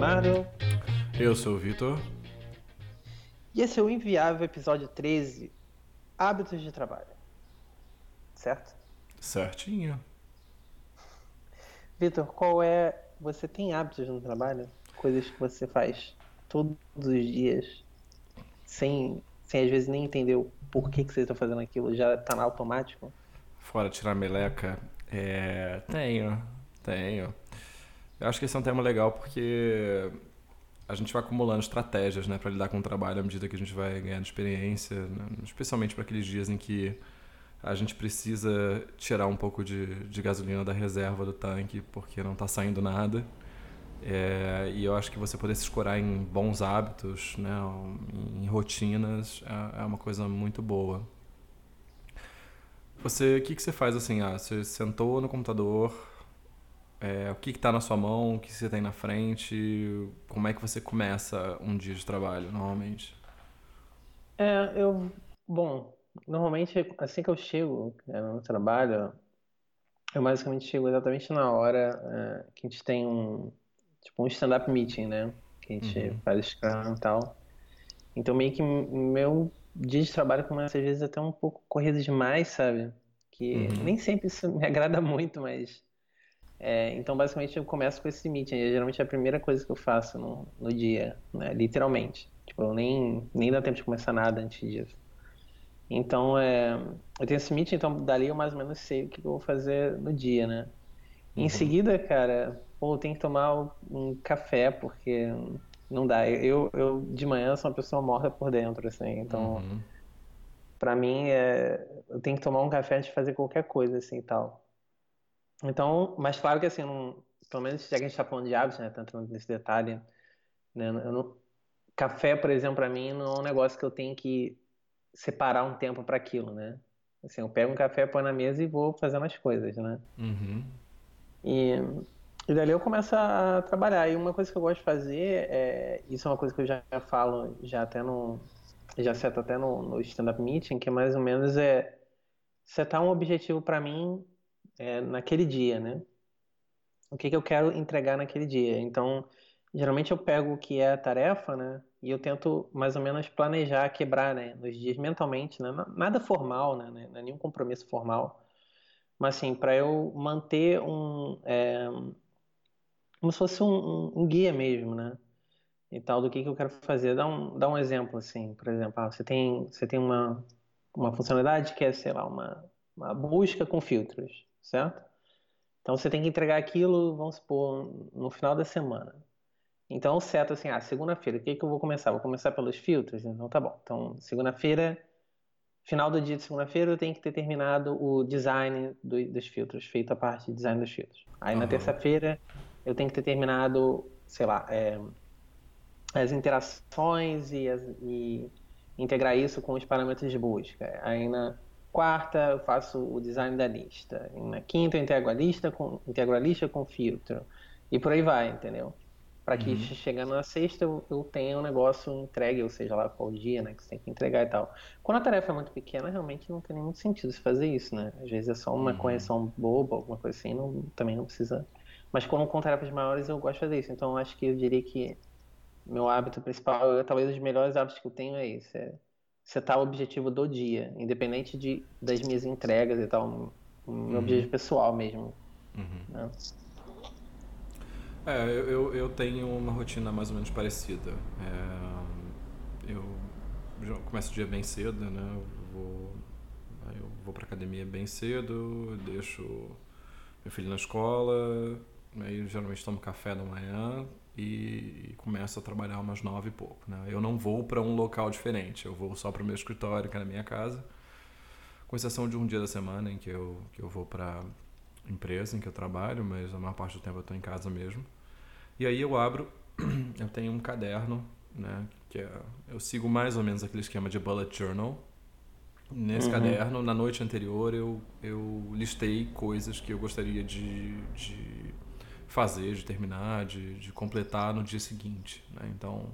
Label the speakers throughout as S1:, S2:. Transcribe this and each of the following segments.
S1: Leonardo.
S2: Eu sou o Vitor.
S1: E esse é o Inviável episódio 13, Hábitos de Trabalho. Certo?
S2: Certinho.
S1: Vitor, qual é. Você tem hábitos no trabalho? Coisas que você faz todos os dias, sem, sem às vezes nem entender o porquê que você está fazendo aquilo, já está no automático?
S2: Fora tirar meleca, é... tenho, tenho. Eu acho que esse é um tema legal porque a gente vai acumulando estratégias né, para lidar com o trabalho à medida que a gente vai ganhando experiência, né? especialmente para aqueles dias em que a gente precisa tirar um pouco de, de gasolina da reserva do tanque porque não está saindo nada. É, e eu acho que você poder se escorar em bons hábitos, né, em rotinas, é, é uma coisa muito boa. Você, o que, que você faz assim? Ah, você sentou no computador, é, o que está na sua mão, o que você tem na frente, como é que você começa um dia de trabalho normalmente?
S1: É, eu, bom, normalmente assim que eu chego né, no trabalho, eu basicamente chego exatamente na hora é, que a gente tem um, tipo um stand-up meeting, né? Que a gente uhum. faz Scrum e tal. Então meio que meu dia de trabalho começa às vezes até um pouco corrido demais, sabe? Que uhum. nem sempre isso me agrada muito, mas é, então, basicamente, eu começo com esse meeting. Geralmente é a primeira coisa que eu faço no, no dia, né? literalmente. Tipo, eu nem, nem dá tempo de começar nada antes disso. Então, é, eu tenho esse meeting, então dali eu mais ou menos sei o que eu vou fazer no dia, né? Uhum. Em seguida, cara, pô, eu tenho que tomar um café, porque não dá. Eu, eu de manhã sou uma pessoa morta por dentro, assim, então... Uhum. Pra mim, é, eu tenho que tomar um café antes de fazer qualquer coisa, assim, e tal. Então, mas claro que assim, não, pelo menos já que a gente está falando de hábitos, né, tanto nesse detalhe, né, não, café, por exemplo, para mim não é um negócio que eu tenho que separar um tempo para aquilo, né? Assim, eu pego um café, põe na mesa e vou fazendo as coisas, né?
S2: Uhum.
S1: E, e dali eu começo a trabalhar. E uma coisa que eu gosto de fazer, é, isso é uma coisa que eu já falo, já até no, já seto até no, no stand-up meeting, que é mais ou menos é setar um objetivo para mim é, naquele dia, né? O que, que eu quero entregar naquele dia. Então, geralmente eu pego o que é a tarefa, né? E eu tento mais ou menos planejar, quebrar, né? Nos dias mentalmente, né? Nada formal, né? Não é nenhum compromisso formal. Mas, assim, para eu manter um... É, como se fosse um, um, um, guia mesmo, né? E tal, do que, que eu quero fazer. Dá um, dá um exemplo, assim. Por exemplo, ah, você tem, você tem uma, uma funcionalidade que é, sei lá, uma, uma busca com filtros certo? Então você tem que entregar aquilo, vamos supor, no final da semana. Então, certo assim, ah, segunda-feira, o que, que eu vou começar? Vou começar pelos filtros? Então tá bom. Então, segunda-feira, final do dia de segunda-feira, eu tenho que ter terminado o design do, dos filtros, feito a parte de design dos filtros. Aí uhum. na terça-feira, eu tenho que ter terminado, sei lá, é, as interações e, as, e integrar isso com os parâmetros de busca. Aí na quarta eu faço o design da lista. Na quinta eu integro a lista com, integro a lista com filtro. E por aí vai, entendeu? Para que uhum. chegando na sexta eu, eu tenha um negócio entregue, ou seja lá qual dia, né, que você tem que entregar e tal. Quando a tarefa é muito pequena, realmente não tem nenhum sentido você fazer isso, né? Às vezes é só uma uhum. correção boba, alguma coisa assim, não, também não precisa. Mas quando com tarefas maiores eu gosto de fazer isso. Então acho que eu diria que meu hábito principal, talvez os melhores hábitos que eu tenho é isso, é setar o objetivo do dia, independente de, das minhas entregas e tal, meu uhum. objetivo pessoal mesmo.
S2: Uhum. Né? É, eu, eu tenho uma rotina mais ou menos parecida. É, eu começo o dia bem cedo, né? Eu vou, eu vou pra academia bem cedo, deixo meu filho na escola, aí geralmente tomo café da manhã, e, começo a trabalhar umas nove e pouco. Né? Eu não vou para um local diferente, eu vou só para o meu escritório, que é na minha casa, com exceção de um dia da semana em que eu, que eu vou para empresa em que eu trabalho, mas a maior parte do tempo eu estou em casa mesmo. E aí eu abro, eu tenho um caderno, né, que é, eu sigo mais ou menos aquele esquema de bullet journal. Nesse uhum. caderno, na noite anterior, eu, eu listei coisas que eu gostaria de, de fazer, de terminar, de, de completar no dia seguinte. Né? Então,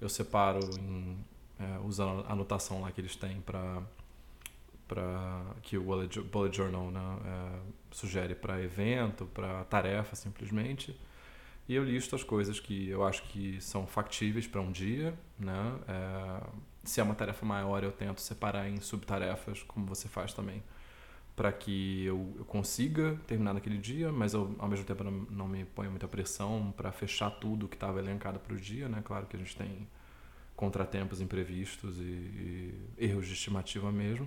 S2: eu separo em, é, usando a anotação lá que eles têm para para que o bullet journal né, é, sugere para evento, para tarefa simplesmente. e eu listo as coisas que eu acho que são factíveis para um dia, né? É, se é uma tarefa maior, eu tento separar em subtarefas, como você faz também, para que eu, eu, consiga terminar naquele dia, mas eu, ao mesmo tempo não, não me ponho muita pressão para fechar tudo que estava elencado para o dia, né? Claro que a gente tem contratempos imprevistos e, e erros de estimativa mesmo.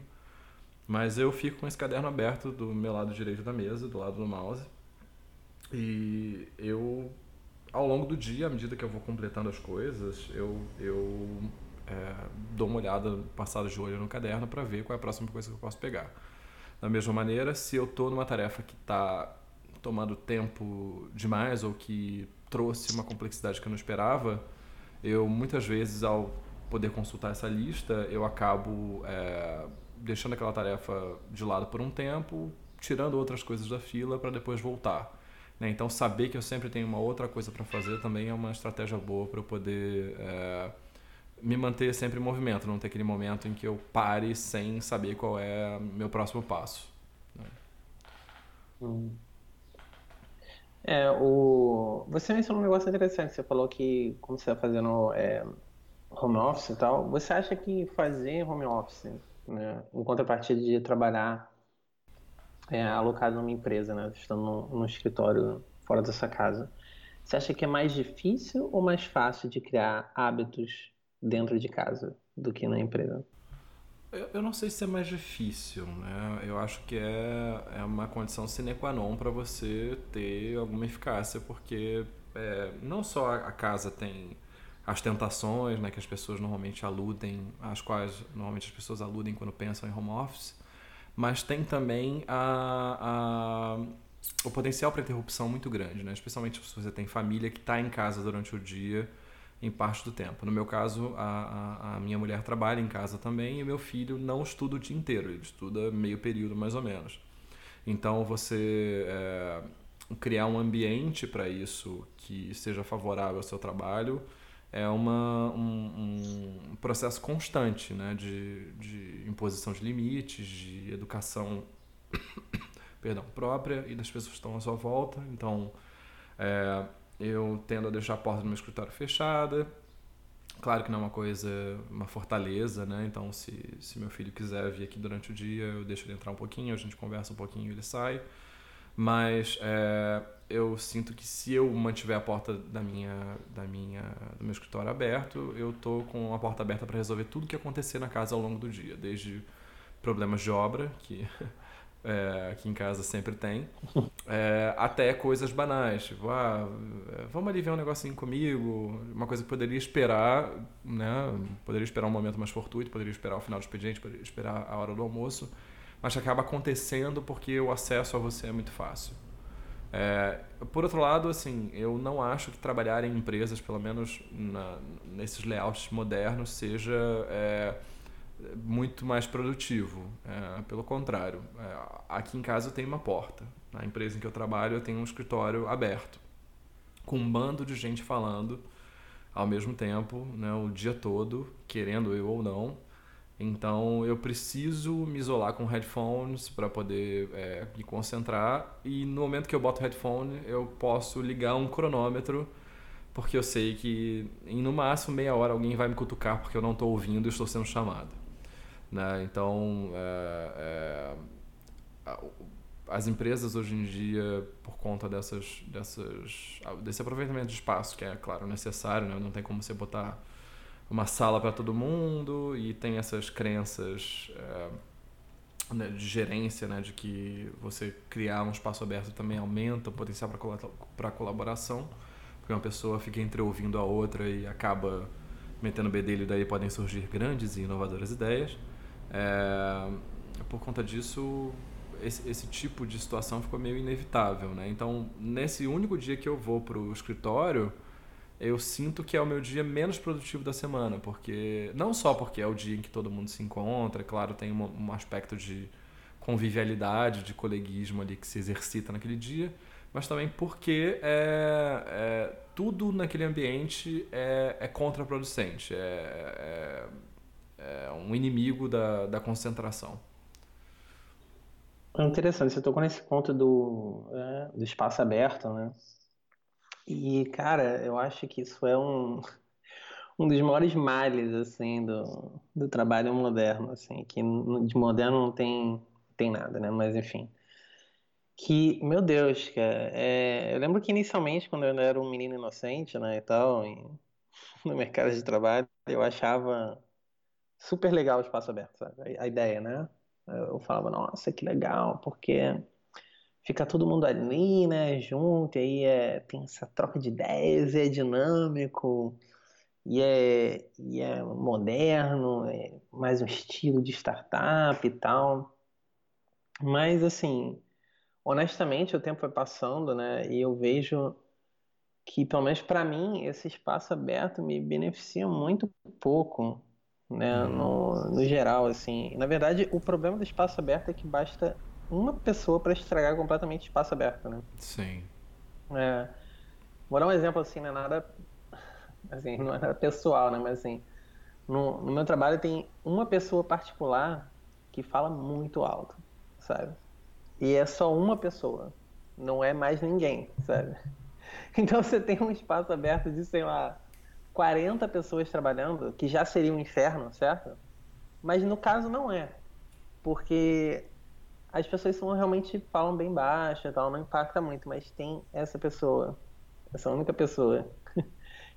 S2: Mas eu fico com esse caderno aberto do meu lado direito da mesa, do lado do mouse. E eu, ao longo do dia, à medida que eu vou completando as coisas, eu, eu é, dou uma olhada, passada de olho no caderno para ver qual é a próxima coisa que eu posso pegar. Da mesma maneira, se eu estou numa tarefa que está tomando tempo demais ou que trouxe uma complexidade que eu não esperava, eu muitas vezes, ao poder consultar essa lista, eu acabo é, deixando aquela tarefa de lado por um tempo, tirando outras coisas da fila para depois voltar. Né? Então, saber que eu sempre tenho uma outra coisa para fazer também é uma estratégia boa para eu poder é, me manter sempre em movimento, não ter aquele momento em que eu pare sem saber qual é meu próximo passo. Né?
S1: Hum. É, o... Você mencionou um negócio interessante. Você falou que, como você está fazendo é, home office e tal, você acha que fazer home office, né, em contrapartida de trabalhar é, alocado numa empresa, né, estando num, escritório fora da sua casa, você acha que é mais difícil ou mais fácil de criar hábitos dentro de casa do que na empresa?
S2: Eu não sei se é mais difícil, né? Eu acho que é, é uma condição sine qua non para você ter alguma eficácia, porque é, não só a casa tem as tentações, né, que as pessoas normalmente aludem, às quais normalmente as pessoas aludem quando pensam em home office, mas tem também a, a o potencial para interrupção muito grande, né? Especialmente se você tem família que está em casa durante o dia em parte do tempo. No meu caso, a, a, a, minha mulher trabalha em casa também e meu filho não estuda o dia inteiro, ele estuda meio período mais ou menos. Então, você é, criar um ambiente para isso que seja favorável ao seu trabalho é uma, um, um processo constante né, de, de imposição de limites, de educação perdão, própria e das pessoas que estão à sua volta. Então, é, eu tendo a deixar a porta do meu escritório fechada. Claro que não é uma coisa, uma fortaleza, né? Então, se, se meu filho quiser vir aqui durante o dia, eu deixo ele entrar um pouquinho, a gente conversa um pouquinho e ele sai. Mas é, eu sinto que se eu mantiver a porta da minha, da minha, do meu escritório aberto, eu tô com a porta aberta para resolver tudo que acontecer na casa ao longo do dia, desde problemas de obra, que é, aqui em casa sempre tem, é, até coisas banais, tipo, ah, vamos ali ver um negocinho comigo, uma coisa que poderia esperar, né? Poderia esperar um momento mais fortuito, poderia esperar o final do expediente, poderia esperar a hora do almoço, mas acaba acontecendo porque o acesso a você é muito fácil. É, por outro lado, assim, eu não acho que trabalhar em empresas, pelo menos na, nesses layouts modernos, seja é, muito mais produtivo. É, pelo contrário, é, aqui em casa eu tenho uma porta. Na empresa em que eu trabalho eu tenho um escritório aberto, com um bando de gente falando ao mesmo tempo, né, o dia todo, querendo eu ou não. Então eu preciso me isolar com headphones para poder é, me concentrar e no momento que eu boto headphone eu posso ligar um cronômetro porque eu sei que em no máximo meia hora alguém vai me cutucar porque eu não estou ouvindo e estou sendo chamado. Né? Então, é, é, as empresas hoje em dia, por conta dessas, dessas, desse aproveitamento de espaço, que é, claro, necessário, né? não tem como você botar uma sala para todo mundo e tem essas crenças é, né, de gerência, né, de que você criar um espaço aberto também aumenta o potencial para colaboração, porque uma pessoa fica entre ouvindo a outra e acaba metendo bedelho, daí podem surgir grandes e inovadoras ideias. É, por conta disso, esse, esse, tipo de situação ficou meio inevitável, né? Então, nesse único dia que eu vou para o escritório, eu sinto que é o meu dia menos produtivo da semana, porque não só porque é o dia em que todo mundo se encontra, claro, tem um, um aspecto de convivialidade, de coleguismo ali que se exercita naquele dia, mas também porque é, é tudo naquele ambiente é, é contraproducente, é, é é um inimigo da, da concentração.
S1: É interessante, você tocou nesse ponto do, é, do espaço aberto, né? E, cara, eu acho que isso é um, um dos maiores males, assim, do, do trabalho moderno, assim, que de moderno não tem, tem nada, né? Mas, enfim. Que, meu Deus, cara, é, eu lembro que inicialmente, quando eu era um menino inocente, né, e tal, no mercado de trabalho, eu achava super legal o espaço aberto, sabe? A, ideia, né? Eu falava, nossa, que legal, porque fica todo mundo ali, né, junto, e aí é, tem essa troca de ideias, é dinâmico, e é, e é moderno, é mais um estilo de startup e tal. Mas, assim, honestamente, o tempo foi passando, né, e eu vejo que, pelo menos para mim, esse espaço aberto me beneficia muito pouco, né, no, no geral, assim. Na verdade, o problema do espaço aberto é que basta uma pessoa para estragar completamente espaço aberto, né?
S2: Sim.
S1: É, vou dar um exemplo assim, não é nada, assim, não é nada pessoal, né? Mas assim, no, no meu trabalho tem uma pessoa particular que fala muito alto, sabe? E é só uma pessoa, não é mais ninguém, sabe? Então você tem um espaço aberto de, sei lá, 40 pessoas trabalhando, que já seria um inferno, certo? Mas no caso não é. Porque as pessoas são realmente falam bem baixo e tal, não impacta muito, mas tem essa pessoa, essa única pessoa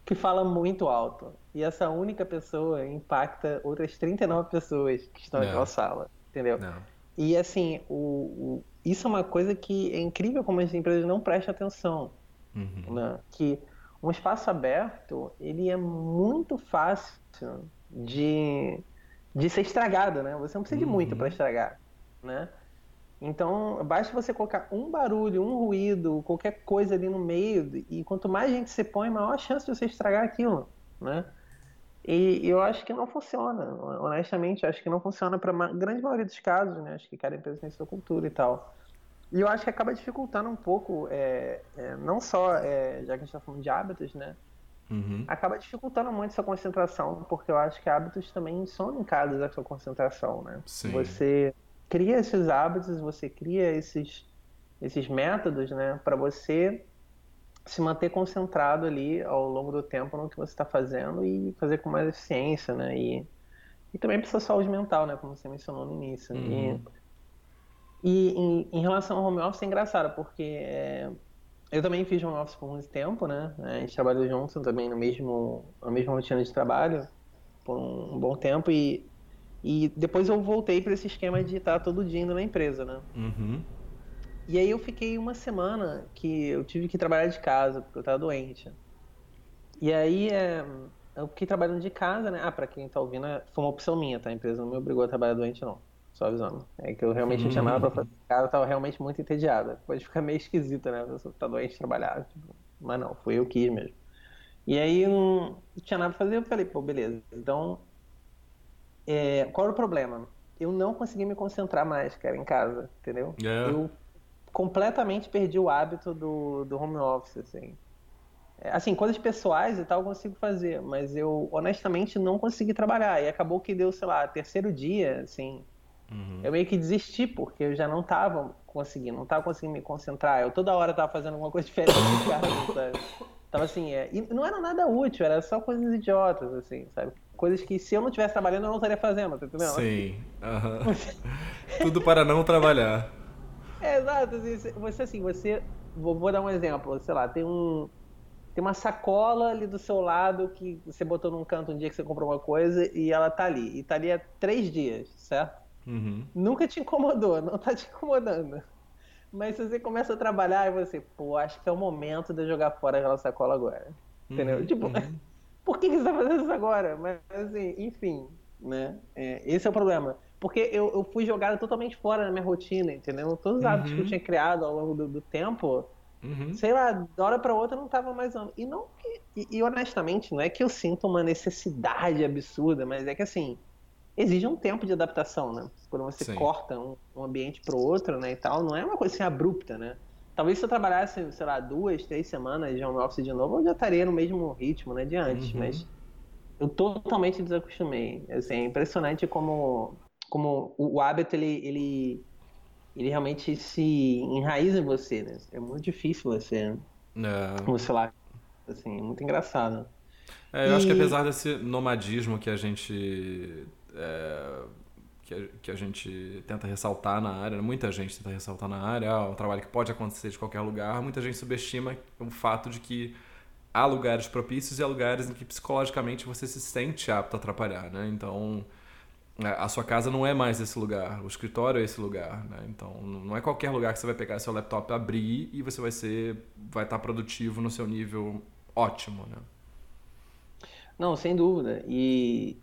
S1: que fala muito alto. E essa única pessoa impacta outras 39 pessoas que estão naquela sala, entendeu?
S2: Não.
S1: E assim, o, o, isso é uma coisa que é incrível como as empresas não prestam atenção.
S2: Uhum.
S1: Né? Que um espaço aberto, ele é muito fácil de, de ser estragado, né? Você não precisa de muito para uhum. estragar, né? Então, basta você colocar um barulho, um ruído, qualquer coisa ali no meio, e quanto mais gente se põe, maior a chance de você estragar aquilo, né? E eu acho que não funciona, honestamente, acho que não funciona para a grande maioria dos casos, né? Acho que cada empresa tem sua cultura e tal. E eu acho que acaba dificultando um pouco, é, é, não só, é, já que a gente está falando de hábitos, né?
S2: Uhum.
S1: Acaba dificultando muito sua concentração, porque eu acho que hábitos também são linkados à sua concentração, né?
S2: Sim.
S1: Você cria esses hábitos, você cria esses, esses métodos, né, para você se manter concentrado ali ao longo do tempo no que você está fazendo e fazer com mais eficiência, né, e, e também para sua saúde mental, né, como você mencionou no início. Uhum. E, e em, em, relação ao home office é engraçado, porque é, eu também fiz home office por muito tempo, né, a gente trabalhou juntos também no mesmo, na mesma rotina de trabalho por um, um bom tempo e e depois eu voltei para esse esquema de estar todo dia indo na empresa, né?
S2: Uhum.
S1: E aí eu fiquei uma semana que eu tive que trabalhar de casa, porque eu estava doente. E aí é, eu fiquei trabalhando de casa, né? Ah, para quem está ouvindo, é, foi uma opção minha, tá? A empresa não me obrigou a trabalhar doente, não. Só avisando. É que eu realmente tinha nada pra fazer casa, eu tava realmente muito entediada. Pode ficar meio esquisita, né? A pessoa tá doente trabalhar. Tipo, mas não, foi eu que quis mesmo. E aí não tinha nada pra fazer, eu falei, pô, beleza. Então é, qual era o problema? Eu não consegui me concentrar mais, cara, em casa, entendeu?
S2: Yeah.
S1: É. Eu completamente perdi o hábito do, do home office, assim. É, assim, coisas pessoais e tal eu consigo fazer, mas eu honestamente não consegui trabalhar. E acabou que deu, sei lá, terceiro dia, assim.
S2: Uhum.
S1: Eu meio que desisti, porque eu já não tava conseguindo, não tava conseguindo me concentrar. Eu toda hora tava fazendo alguma coisa diferente de casa, sabe? Tava assim, é, e não era nada útil, era só coisas idiotas, assim, sabe? Coisas que se eu não estivesse trabalhando eu não estaria fazendo, tá entendendo?
S2: Sim. Uhum. Tudo para não trabalhar.
S1: É, exato. Assim, você assim, você. Vou, vou, dar um exemplo, sei lá, tem um. Tem uma sacola ali do seu lado que você botou num canto um dia que você comprou uma coisa e ela tá ali. E tá ali há três dias, certo?
S2: Uhum.
S1: Nunca te incomodou, não tá te incomodando. Mas se você começa a trabalhar e você, pô, acho que é o momento de eu jogar fora aquela sacola agora. Entendeu?
S2: Uhum,
S1: tipo,
S2: uhum.
S1: por que, você tá fazendo isso agora? Mas assim, enfim, né? É, esse é o problema. Porque eu, eu fui jogado totalmente fora da minha rotina, entendeu? Todos os hábitos que eu uhum. tinha criado ao longo do, do tempo,
S2: uhum.
S1: sei lá, da hora pra outra não tava mais. E não e, e honestamente, não é que eu sinto uma necessidade absurda, mas é que assim exige um tempo de adaptação, né? Quando você
S2: Sim.
S1: corta um, um ambiente para o outro, né, e tal, não é uma coisa assim abrupta, né? Talvez se eu trabalhasse, sei lá, duas, três semanas de home office de novo, eu já estaria no mesmo ritmo, né, de antes, uhum. mas eu totalmente desacostumei. Assim, é impressionante como, como o, o hábito, ele, ele, ele realmente se enraiza em você, né? É muito difícil você,
S2: não.
S1: você lá, assim, muito engraçado.
S2: É, eu e... acho que apesar desse nomadismo que a gente é, que, a, que a gente tenta ressaltar na área, muita gente tenta ressaltar na área, é um trabalho que pode acontecer de qualquer lugar, muita gente subestima o fato de que há lugares propícios e há lugares em que psicologicamente você se sente apto a atrapalhar, né? Então, é, a sua casa não é mais esse lugar, o escritório é esse lugar, né? Então, não é qualquer lugar que você vai pegar seu laptop, abrir e você vai ser, vai estar produtivo no seu nível ótimo, né?
S1: Não, sem dúvida. E,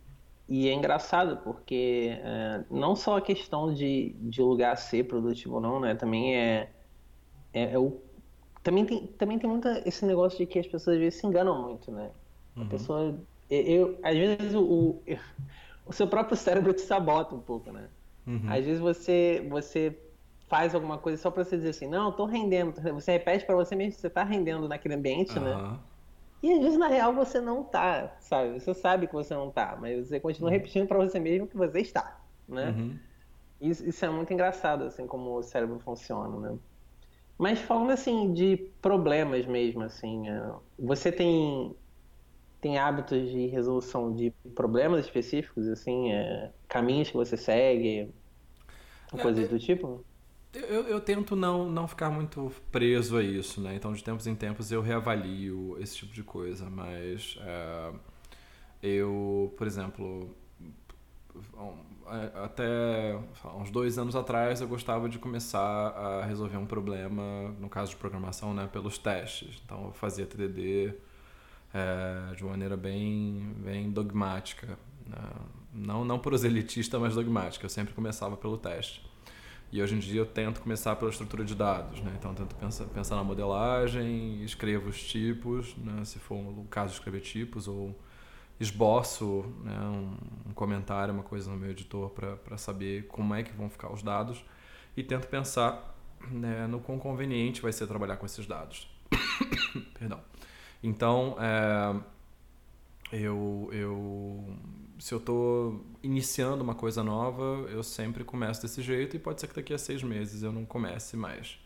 S1: e é engraçado porque é, não só a questão de, de lugar ser produtivo ou não, né? Também é, é, é o também tem, também tem muito esse negócio de que as pessoas às vezes se enganam muito, né? Uhum. A pessoa. Eu, eu, às vezes o, o, o, seu próprio cérebro te sabota um pouco, né? Uhum. Às vezes você, você faz alguma coisa só para você dizer assim, não, tô rendendo. Você repete para você mesmo que você tá rendendo naquele ambiente, uhum. né? E às vezes na real você não tá, sabe? Você sabe que você não tá, mas você continua uhum. repetindo para você mesmo que você está, né? Uhum. Isso, isso é muito engraçado, assim, como o cérebro funciona, né? Mas falando assim de problemas mesmo, assim, é, você tem tem hábitos de resolução de problemas específicos, assim, é, caminhos que você segue, é, coisas do tipo?
S2: Eu, eu, tento não, não ficar muito preso a isso, né? Então, de tempos em tempos, eu reavalio esse tipo de coisa. Mas é, eu, por exemplo, é, até uns dois anos atrás eu gostava de começar a resolver um problema, no caso de programação, né, pelos testes. Então eu fazia TDD é, de uma maneira bem, bem dogmática. Né? Não, não proselitista, mas dogmática. Eu sempre começava pelo teste. E hoje em dia eu tento começar pela estrutura de dados. Né? Então eu tento pensar, pensar na modelagem, escrevo os tipos, né? se for o caso de escrever tipos, ou esboço né, um, um, comentário, uma coisa no meu editor para saber como é que vão ficar os dados e tento pensar né, no quão conveniente vai ser trabalhar com esses dados. Perdão. Então, é, eu, eu, se eu estou iniciando uma coisa nova, eu sempre começo desse jeito e pode ser que daqui a seis meses eu não comece mais.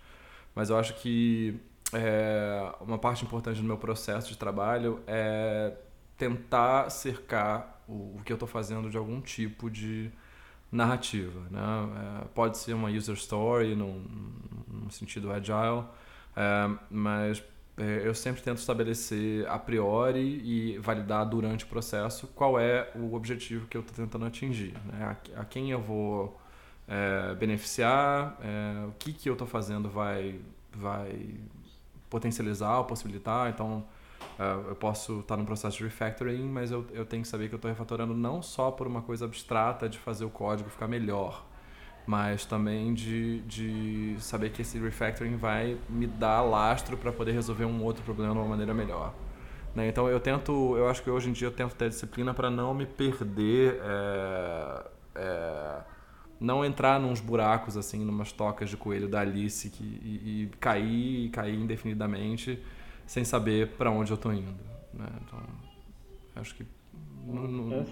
S2: Mas eu acho que é, uma parte importante do meu processo de trabalho é tentar cercar o, o que eu estou fazendo de algum tipo de narrativa. Né? É, pode ser uma user story num, num sentido agile, é, mas eu sempre tento estabelecer a priori e validar durante o processo qual é o objetivo que eu estou tentando atingir, né? a, a, quem eu vou é, beneficiar, é, o que, que eu estou fazendo vai, vai potencializar ou possibilitar. Então, Uh, eu posso estar no processo de refactoring, mas eu, eu tenho que saber que eu estou refatorando não só por uma coisa abstrata de fazer o código ficar melhor, mas também de, de saber que esse refactoring vai me dar lastro para poder resolver um outro problema de uma maneira melhor. Né? Então eu tento, eu acho que hoje em dia eu tento ter disciplina para não me perder, é, é, não entrar nos buracos assim, numas tocas de coelho da Alice que, e, e cair, e cair indefinidamente sem saber para onde eu estou indo. Né? Então, acho que, no, no,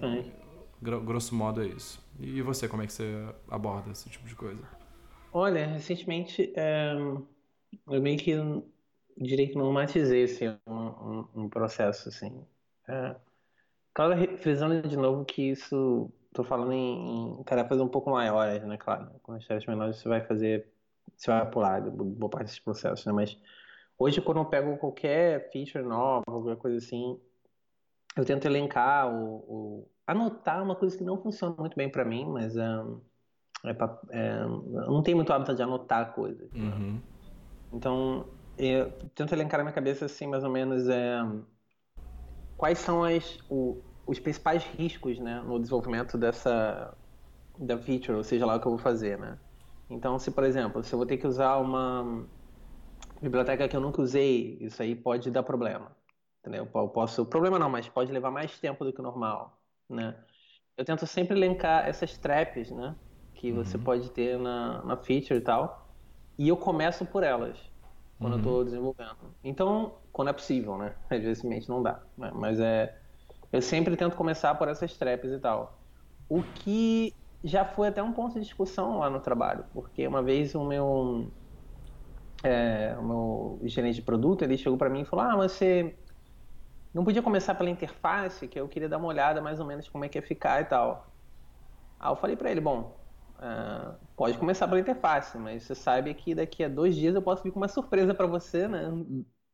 S2: grosso modo, é isso. E você, como é que você aborda esse tipo de coisa?
S1: Olha, recentemente é, eu meio que diria que normatizei assim, um, um, um processo assim. É, claro, frisando de novo que isso estou falando em, em, tarefas um pouco maiores, né? Claro, com as tarefas menores você vai fazer, você vai pular boa parte desses processos, né? Mas Hoje, quando eu pego qualquer feature nova, qualquer coisa assim, eu tento elencar ou, anotar uma coisa que não funciona muito bem para mim, mas um, é pra, é, eu não tenho muito hábito de anotar coisas. Uhum. Então, eu tento elencar na minha cabeça assim, mais ou menos, é, quais são as, o, os principais riscos né, no desenvolvimento dessa da feature, ou seja lá o que eu vou fazer, né? Então, se por exemplo, se eu vou ter que usar uma biblioteca que eu nunca usei, isso aí pode dar problema. Entendeu? Eu posso, problema não, mas pode levar mais tempo do que o normal, né? Eu tento sempre elencar essas traps, né? Que uhum. você pode ter na, na feature e tal. E eu começo por elas quando uhum. eu estou desenvolvendo. Então, quando é possível, né? Às vezes não dá. Né? Mas é. Eu sempre tento começar por essas traps e tal. O que já foi até um ponto de discussão lá no trabalho, porque uma vez o meu é, o meu gerente de produto, ele chegou para mim e falou: Ah, você não podia começar pela interface, que eu queria dar uma olhada mais ou menos como é que ia ficar e tal. Aí eu falei para ele, bom, uh, pode começar pela interface, mas você sabe que daqui a dois dias eu posso vir com uma surpresa para você, né?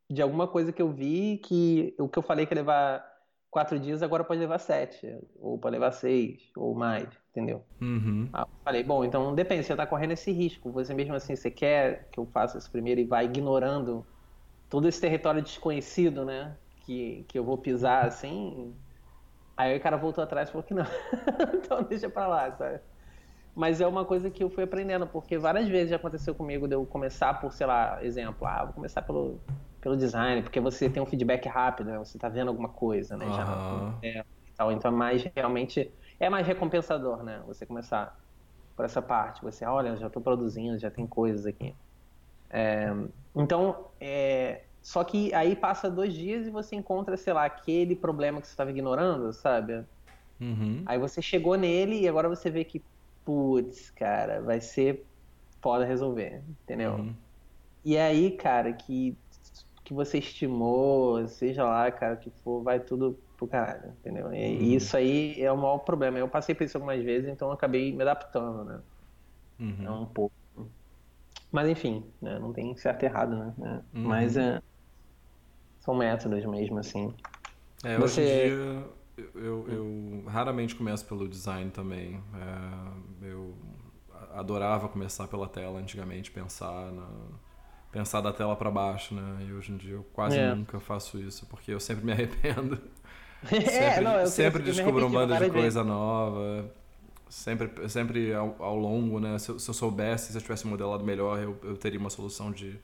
S1: De alguma coisa que eu vi que o que eu falei que ia levar quatro dias agora pode levar sete, ou pode levar seis, ou mais, entendeu?
S2: Uhum.
S1: Aí eu falei, bom, então depende, você tá correndo esse risco, você mesmo assim, você quer que eu faça isso primeiro e vá ignorando todo esse território desconhecido, né? Que, que eu vou pisar assim. Aí o cara voltou atrás e falou que não. então deixa pra lá, sabe? Mas é uma coisa que eu fui aprendendo, porque várias vezes já aconteceu comigo de eu começar por, sei lá, exemplo, ah, vou começar pelo, pelo design, porque você tem um feedback rápido, né? Você tá vendo alguma coisa, né?
S2: Uhum.
S1: Já é, tal. Então é mais realmente é mais recompensador, né? Você começar por essa parte. Você, olha, já estou produzindo, já tem coisas aqui. É, então, é, só que aí passa dois dias e você encontra, sei lá, aquele problema que você estava ignorando, sabe?
S2: Uhum.
S1: Aí você chegou nele e agora você vê que, putz, cara, vai ser foda resolver, entendeu?
S2: Uhum.
S1: E aí, cara, que, que você estimou, seja lá, cara, que for, vai tudo pro caralho, entendeu? E
S2: Uhum.
S1: isso aí é o maior problema. Eu passei por isso algumas vezes, então eu acabei me adaptando, né?
S2: Uhum.
S1: É um pouco. Mas enfim, né? não tem certo e errado, né? É,
S2: Uhum.
S1: Mas é, são métodos mesmo, assim.
S2: É,
S1: Você-
S2: hoje em dia eu, eu, raramente começo pelo design também. É, eu adorava começar pela tela antigamente, pensar na pensar da tela para baixo, né? E hoje em dia eu quase
S1: É.
S2: nunca faço isso porque eu sempre me arrependo.
S1: é,
S2: Sempre,
S1: não, eu
S2: sempre descubro um bando de coisa nova. Sempre, sempre ao, ao longo, né? Se eu, se eu soubesse, se eu tivesse modelado melhor, eu, eu teria uma solução de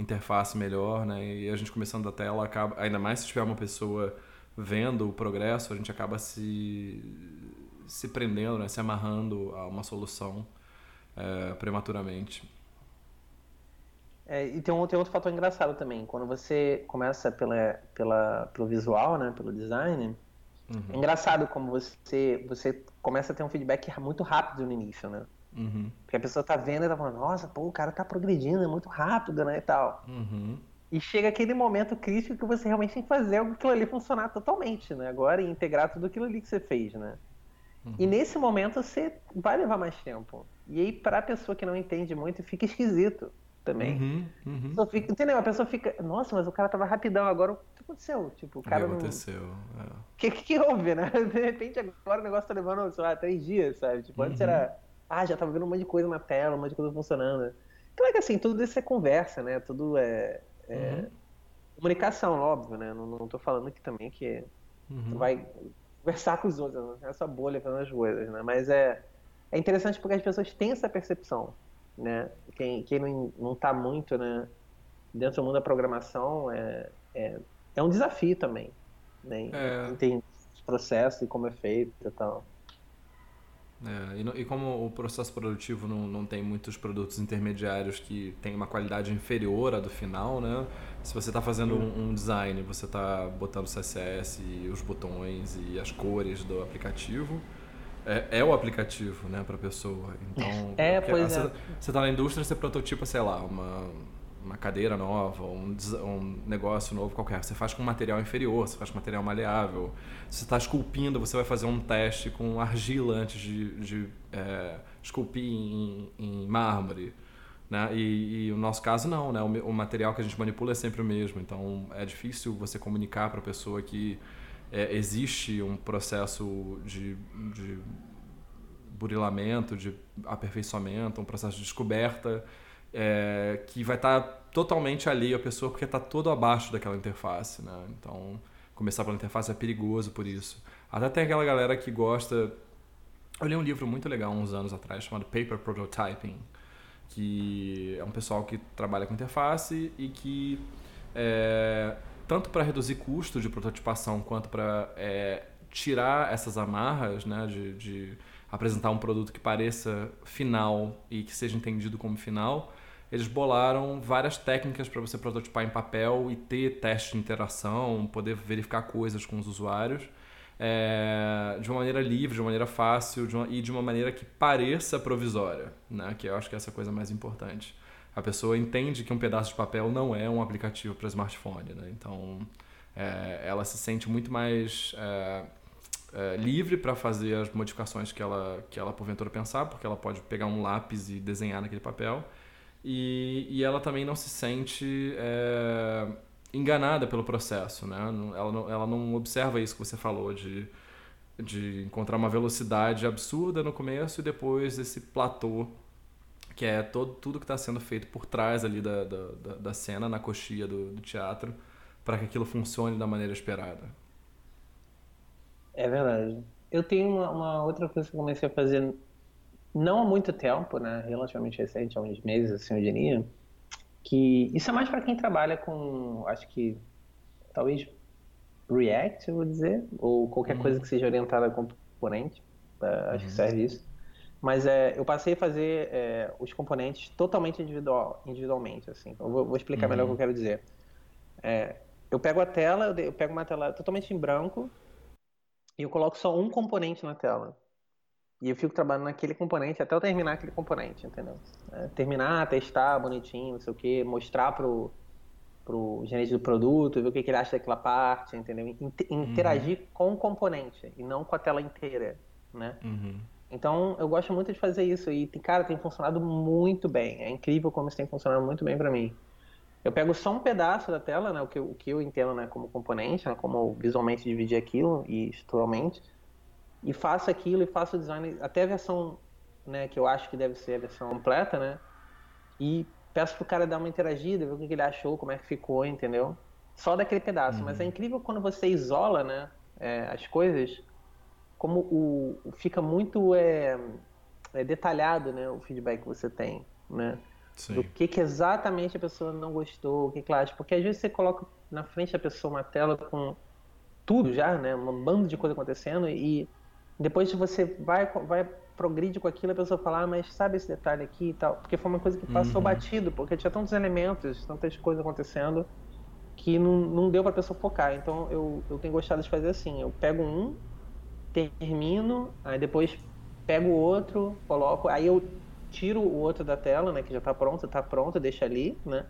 S2: interface melhor, né? E a gente começando da tela, acaba, ainda mais se tiver uma pessoa vendo o progresso, a gente acaba se, se prendendo, né? Se amarrando a uma solução é, prematuramente.
S1: É, e tem um, tem outro fator engraçado também. Quando você começa pela, pela, pelo visual, né? Pelo design, é
S2: Uhum.
S1: engraçado como você, você começa a ter um feedback muito rápido no início, né?
S2: Uhum.
S1: Porque a pessoa tá vendo e tá falando, nossa, pô, o cara tá progredindo, é muito rápido, né? E tal.
S2: Uhum.
S1: E chega aquele momento crítico que você realmente tem que fazer aquilo ali funcionar totalmente, né? Agora e integrar tudo aquilo ali que você fez, né? E nesse momento você vai levar mais tempo. E aí, pra pessoa que não entende muito, fica esquisito também.
S2: Uhum. Uhum.
S1: A pessoa fica- entendeu? A pessoa fica, nossa, mas o cara tava rapidão, agora o que aconteceu? Tipo, o
S2: O que
S1: cara não. O
S2: aconteceu? É.
S1: que, que, que houve, né? De repente agora o negócio tá levando, sei lá, três dias, sabe? Tipo, antes
S2: Uhum.
S1: era, ah, já tava vendo um monte de coisa na tela, um monte de coisa funcionando. Claro que assim, tudo isso é conversa, né? Tudo é, é
S2: Uhum.
S1: comunicação, óbvio, né? Não, não tô falando aqui também que
S2: Uhum.
S1: tu vai conversar com os outros, não é só bolha fazendo as coisas, né? Mas é, é interessante porque as pessoas têm essa percepção, né? Quem, quem não, não tá muito, né, dentro do mundo da programação é, é, é um desafio também, né?
S2: É.
S1: Entender os processos e como é feito e tal.
S2: É, e, e como o processo produtivo não, não tem muitos produtos intermediários que têm uma qualidade inferior à do final, né? Se você está fazendo um, um design, você está botando CSS e os botões e as cores do aplicativo, é, é o aplicativo, né, para a pessoa. Então,
S1: É, pois
S2: você,
S1: é.
S2: você tá na indústria, você prototipa, sei lá, uma, uma cadeira nova, um, um negócio novo qualquer. Você faz com material inferior, você faz com material maleável. Se você está esculpindo, você vai fazer um teste com argila antes de, de é, esculpir em, em mármore. Né? E, e o nosso caso não, né? O, o material que a gente manipula é sempre o mesmo. Então é difícil você comunicar para a pessoa que é, existe um processo de, de burilamento, de aperfeiçoamento, um processo de descoberta é, que vai estar totalmente ali a pessoa porque está todo abaixo daquela interface, né? Então começar pela interface é perigoso por isso. Até tem aquela galera que gosta. Eu li um livro muito legal uns anos atrás chamado Paper Prototyping, que é um pessoal que trabalha com interface e que é, tanto para reduzir custo de prototipação quanto para é, tirar essas amarras, né, de, de apresentar um produto que pareça final e que seja entendido como final, eles bolaram várias técnicas para você prototipar em papel e ter teste de interação, poder verificar coisas com os usuários é, de uma maneira livre, de uma maneira fácil de uma, e de uma maneira que pareça provisória, né? que eu acho que essa é a coisa mais importante. A pessoa entende que um pedaço de papel não é um aplicativo para smartphone, né? então É, ela se sente muito mais é, livre para fazer as modificações que ela, que ela porventura pensar, porque ela pode pegar um lápis e desenhar naquele papel. E, e ela também não se sente é, enganada pelo processo, né? Ela não, ela não observa isso que você falou de, de encontrar uma velocidade absurda no começo e depois esse platô que é todo, tudo que está sendo feito por trás ali da, da, da cena, na coxia do, do teatro, para que aquilo funcione da maneira esperada.
S1: É verdade. Eu tenho uma, uma, outra coisa que eu comecei a fazer não há muito tempo, né, relativamente recente, há uns meses, assim, eu diria, que isso é mais para quem trabalha com, acho que, talvez React, eu vou dizer, ou qualquer uhum. coisa que seja orientada a componente, uh, acho uhum. que serve isso. Mas é, eu passei a fazer é, os componentes totalmente individual, individualmente, assim. Eu vou, vou explicar uhum. melhor o que eu quero dizer. É, eu pego a tela, eu pego uma tela totalmente em branco e eu coloco só um componente na tela. E eu fico trabalhando naquele componente até eu terminar aquele componente, entendeu? É, terminar, testar bonitinho, não sei o que, mostrar pro, pro gerente do produto, ver o que, que ele acha daquela parte, entendeu? Interagir uhum. com o componente e não com a tela inteira, né? Uhum. Então, eu gosto muito de fazer isso e, cara, tem funcionado muito bem. É incrível como isso tem funcionado muito bem para mim. Eu pego só um pedaço da tela, né, o que, o que eu entendo né, como componente, né, como visualmente dividir aquilo e estruturalmente, e faço aquilo e faço o design até a versão né, que eu acho que deve ser a versão completa, né, e peço pro cara dar uma interagida, ver o que ele achou, como é que ficou, entendeu? Só daquele pedaço. Uhum. Mas é incrível quando você isola né, é, as coisas como o, fica muito é, é, detalhado né, o feedback que você tem, né? Sim. Do que, que exatamente a pessoa não gostou, o que, que ela acha. Porque às vezes você coloca na frente da pessoa uma tela com tudo já, né? Um bando de coisa acontecendo e depois você vai, vai progride com aquilo, a pessoa fala, ah, mas sabe esse detalhe aqui e tal? Porque foi uma coisa que passou uhum. batido, porque tinha tantos elementos, tantas coisas acontecendo que não, não deu para a pessoa focar. Então eu, eu tenho gostado de fazer assim, eu pego um termino, aí depois pego o outro, coloco, aí eu tiro o outro da tela, né, que já está pronto, está pronto, deixa ali, né?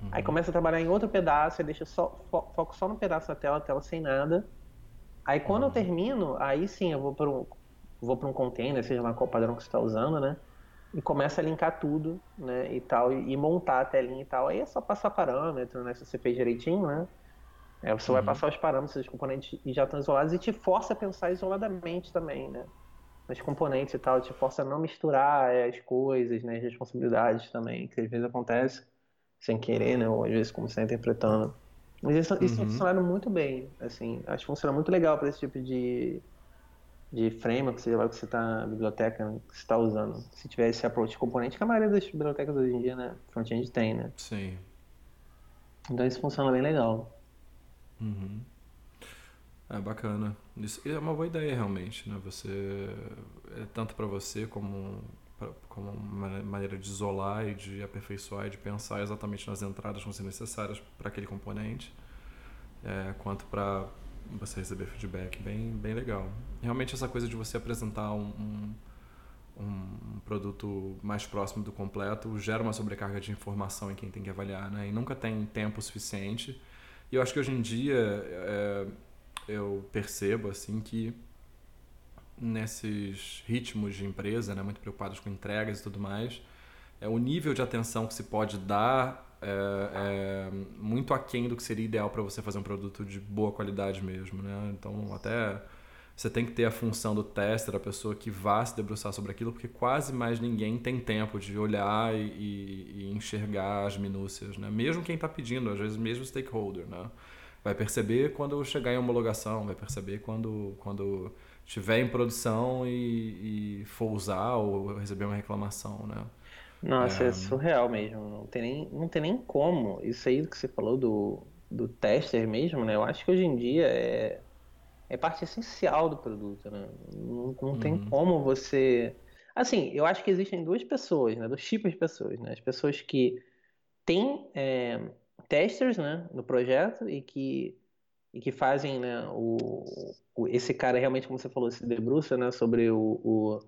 S1: Uhum. Aí começa a trabalhar em outro pedaço, deixa só fo foco só no pedaço da tela, tela sem nada. Aí quando eu termino, aí sim eu vou para um vou para um container, seja lá qual padrão que você está usando, né? E começa a linkar tudo, né, e tal, e, e montar a telinha e tal. Aí é só passar parâmetro, né, se você fez direitinho, né? É, você uhum. vai passar os parâmetros dos componentes e já estão isolados e te força a pensar isoladamente também, né? Nos componentes e tal, te força a não misturar é, as coisas, né? As responsabilidades também, que às vezes acontece sem querer, né? Ou às vezes como você está interpretando. Mas isso, isso uhum. funcionaram muito bem, assim. Acho que funciona muito legal para esse tipo de, de framework, seja lá que você está, biblioteca que você está usando. Se tiver esse approach componente, que a maioria das bibliotecas hoje em dia, né? Front-end tem, né?
S2: Sim.
S1: Então isso funciona bem legal.
S2: Uhum. É bacana. Isso é uma boa ideia realmente, né? Você é tanto para você como como uma maneira de isolar e de aperfeiçoar e de pensar exatamente nas entradas que vão ser necessárias para aquele componente, é, quanto para você receber feedback bem bem legal. Realmente essa coisa de você apresentar um, um, um produto mais próximo do completo gera uma sobrecarga de informação em quem tem que avaliar, né? E nunca tem tempo suficiente e eu acho que hoje em dia é, eu percebo assim que nesses ritmos de empresa, né, muito preocupados com entregas e tudo mais, é, o nível de atenção que se pode dar é, é muito aquém do que seria ideal para você fazer um produto de boa qualidade mesmo. Né? Então, até você tem que ter a função do tester, a pessoa que vá se debruçar sobre aquilo, porque quase mais ninguém tem tempo de olhar e, e, enxergar as minúcias, né? Mesmo quem está pedindo, às vezes mesmo o stakeholder, né? Vai perceber quando chegar em homologação, vai perceber quando, quando estiver em produção e, e for usar ou receber uma reclamação, né?
S1: Nossa, é... é surreal mesmo. Não tem, nem, não tem nem como. Isso aí que você falou do, do tester mesmo, né? Eu acho que hoje em dia é é parte essencial do produto, né? Não, não tem uhum. como você. Assim, eu acho que existem duas pessoas, né? Dois tipos de pessoas, né? As pessoas que têm é, testers, né, no projeto e que e que fazem, né, o, o, esse cara realmente, como você falou, se debruça, né, sobre o, o,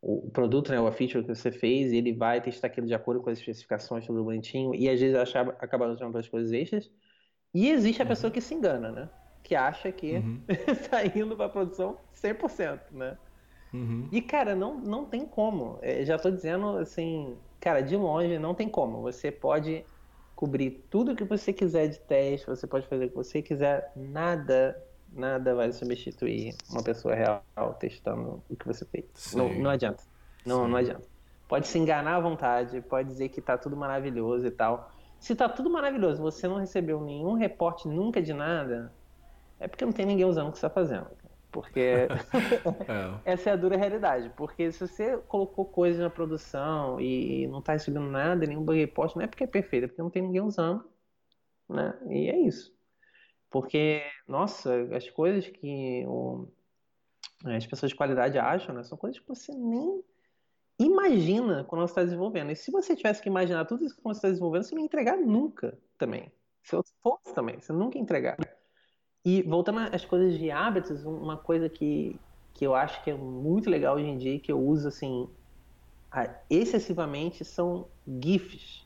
S1: o produto, né, o feature que você fez, e ele vai testar aquilo de acordo com as especificações, tudo bonitinho, e às vezes acaba, acaba usando as coisas extras. E existe a pessoa uhum. que se engana, né? Que acha que uhum. tá indo pra produção 100%, né? Uhum. E, cara, não, não tem como. É, já tô dizendo, assim, cara, de longe não tem como. Você pode cobrir tudo que você quiser de teste, você pode fazer o que você quiser, nada, nada vai substituir uma pessoa real testando o que você fez. Não, não, adianta. Não, não adianta. Pode se enganar à vontade, pode dizer que tá tudo maravilhoso e tal. Se tá tudo maravilhoso, você não recebeu nenhum reporte nunca de nada, é porque não tem ninguém usando o que você está fazendo. Porque é. essa é a dura realidade. Porque se você colocou coisas na produção e não está recebendo nada, nenhum bug report, não é porque é perfeito, é porque não tem ninguém usando. Né? E é isso. Porque, nossa, as coisas que o, as pessoas de qualidade acham, né, são coisas que você nem imagina quando você está desenvolvendo. E se você tivesse que imaginar tudo isso que você está desenvolvendo, você não ia entregar nunca também. Se eu fosse também, você nunca ia entregar. E voltando às coisas de hábitos, uma coisa que, que eu acho que é muito legal hoje em dia, que eu uso assim excessivamente, são GIFs.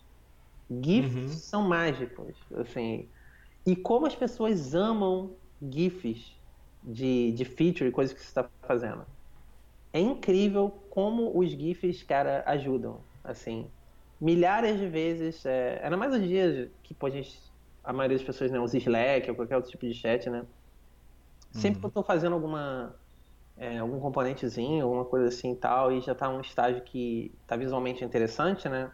S1: GIFs uhum. são mágicos, assim. E como as pessoas amam GIFs de, de feature e coisas que você está fazendo. É incrível como os GIFs, cara, ajudam. Assim, milhares de vezes, é, ainda mais os dias que pô, a gente a maioria das pessoas né, usa Slack ou qualquer outro tipo de chat, né? Sempre uhum. que eu estou fazendo alguma é, algum componentezinho, alguma coisa assim e tal, e já está um estágio que está visualmente interessante, né?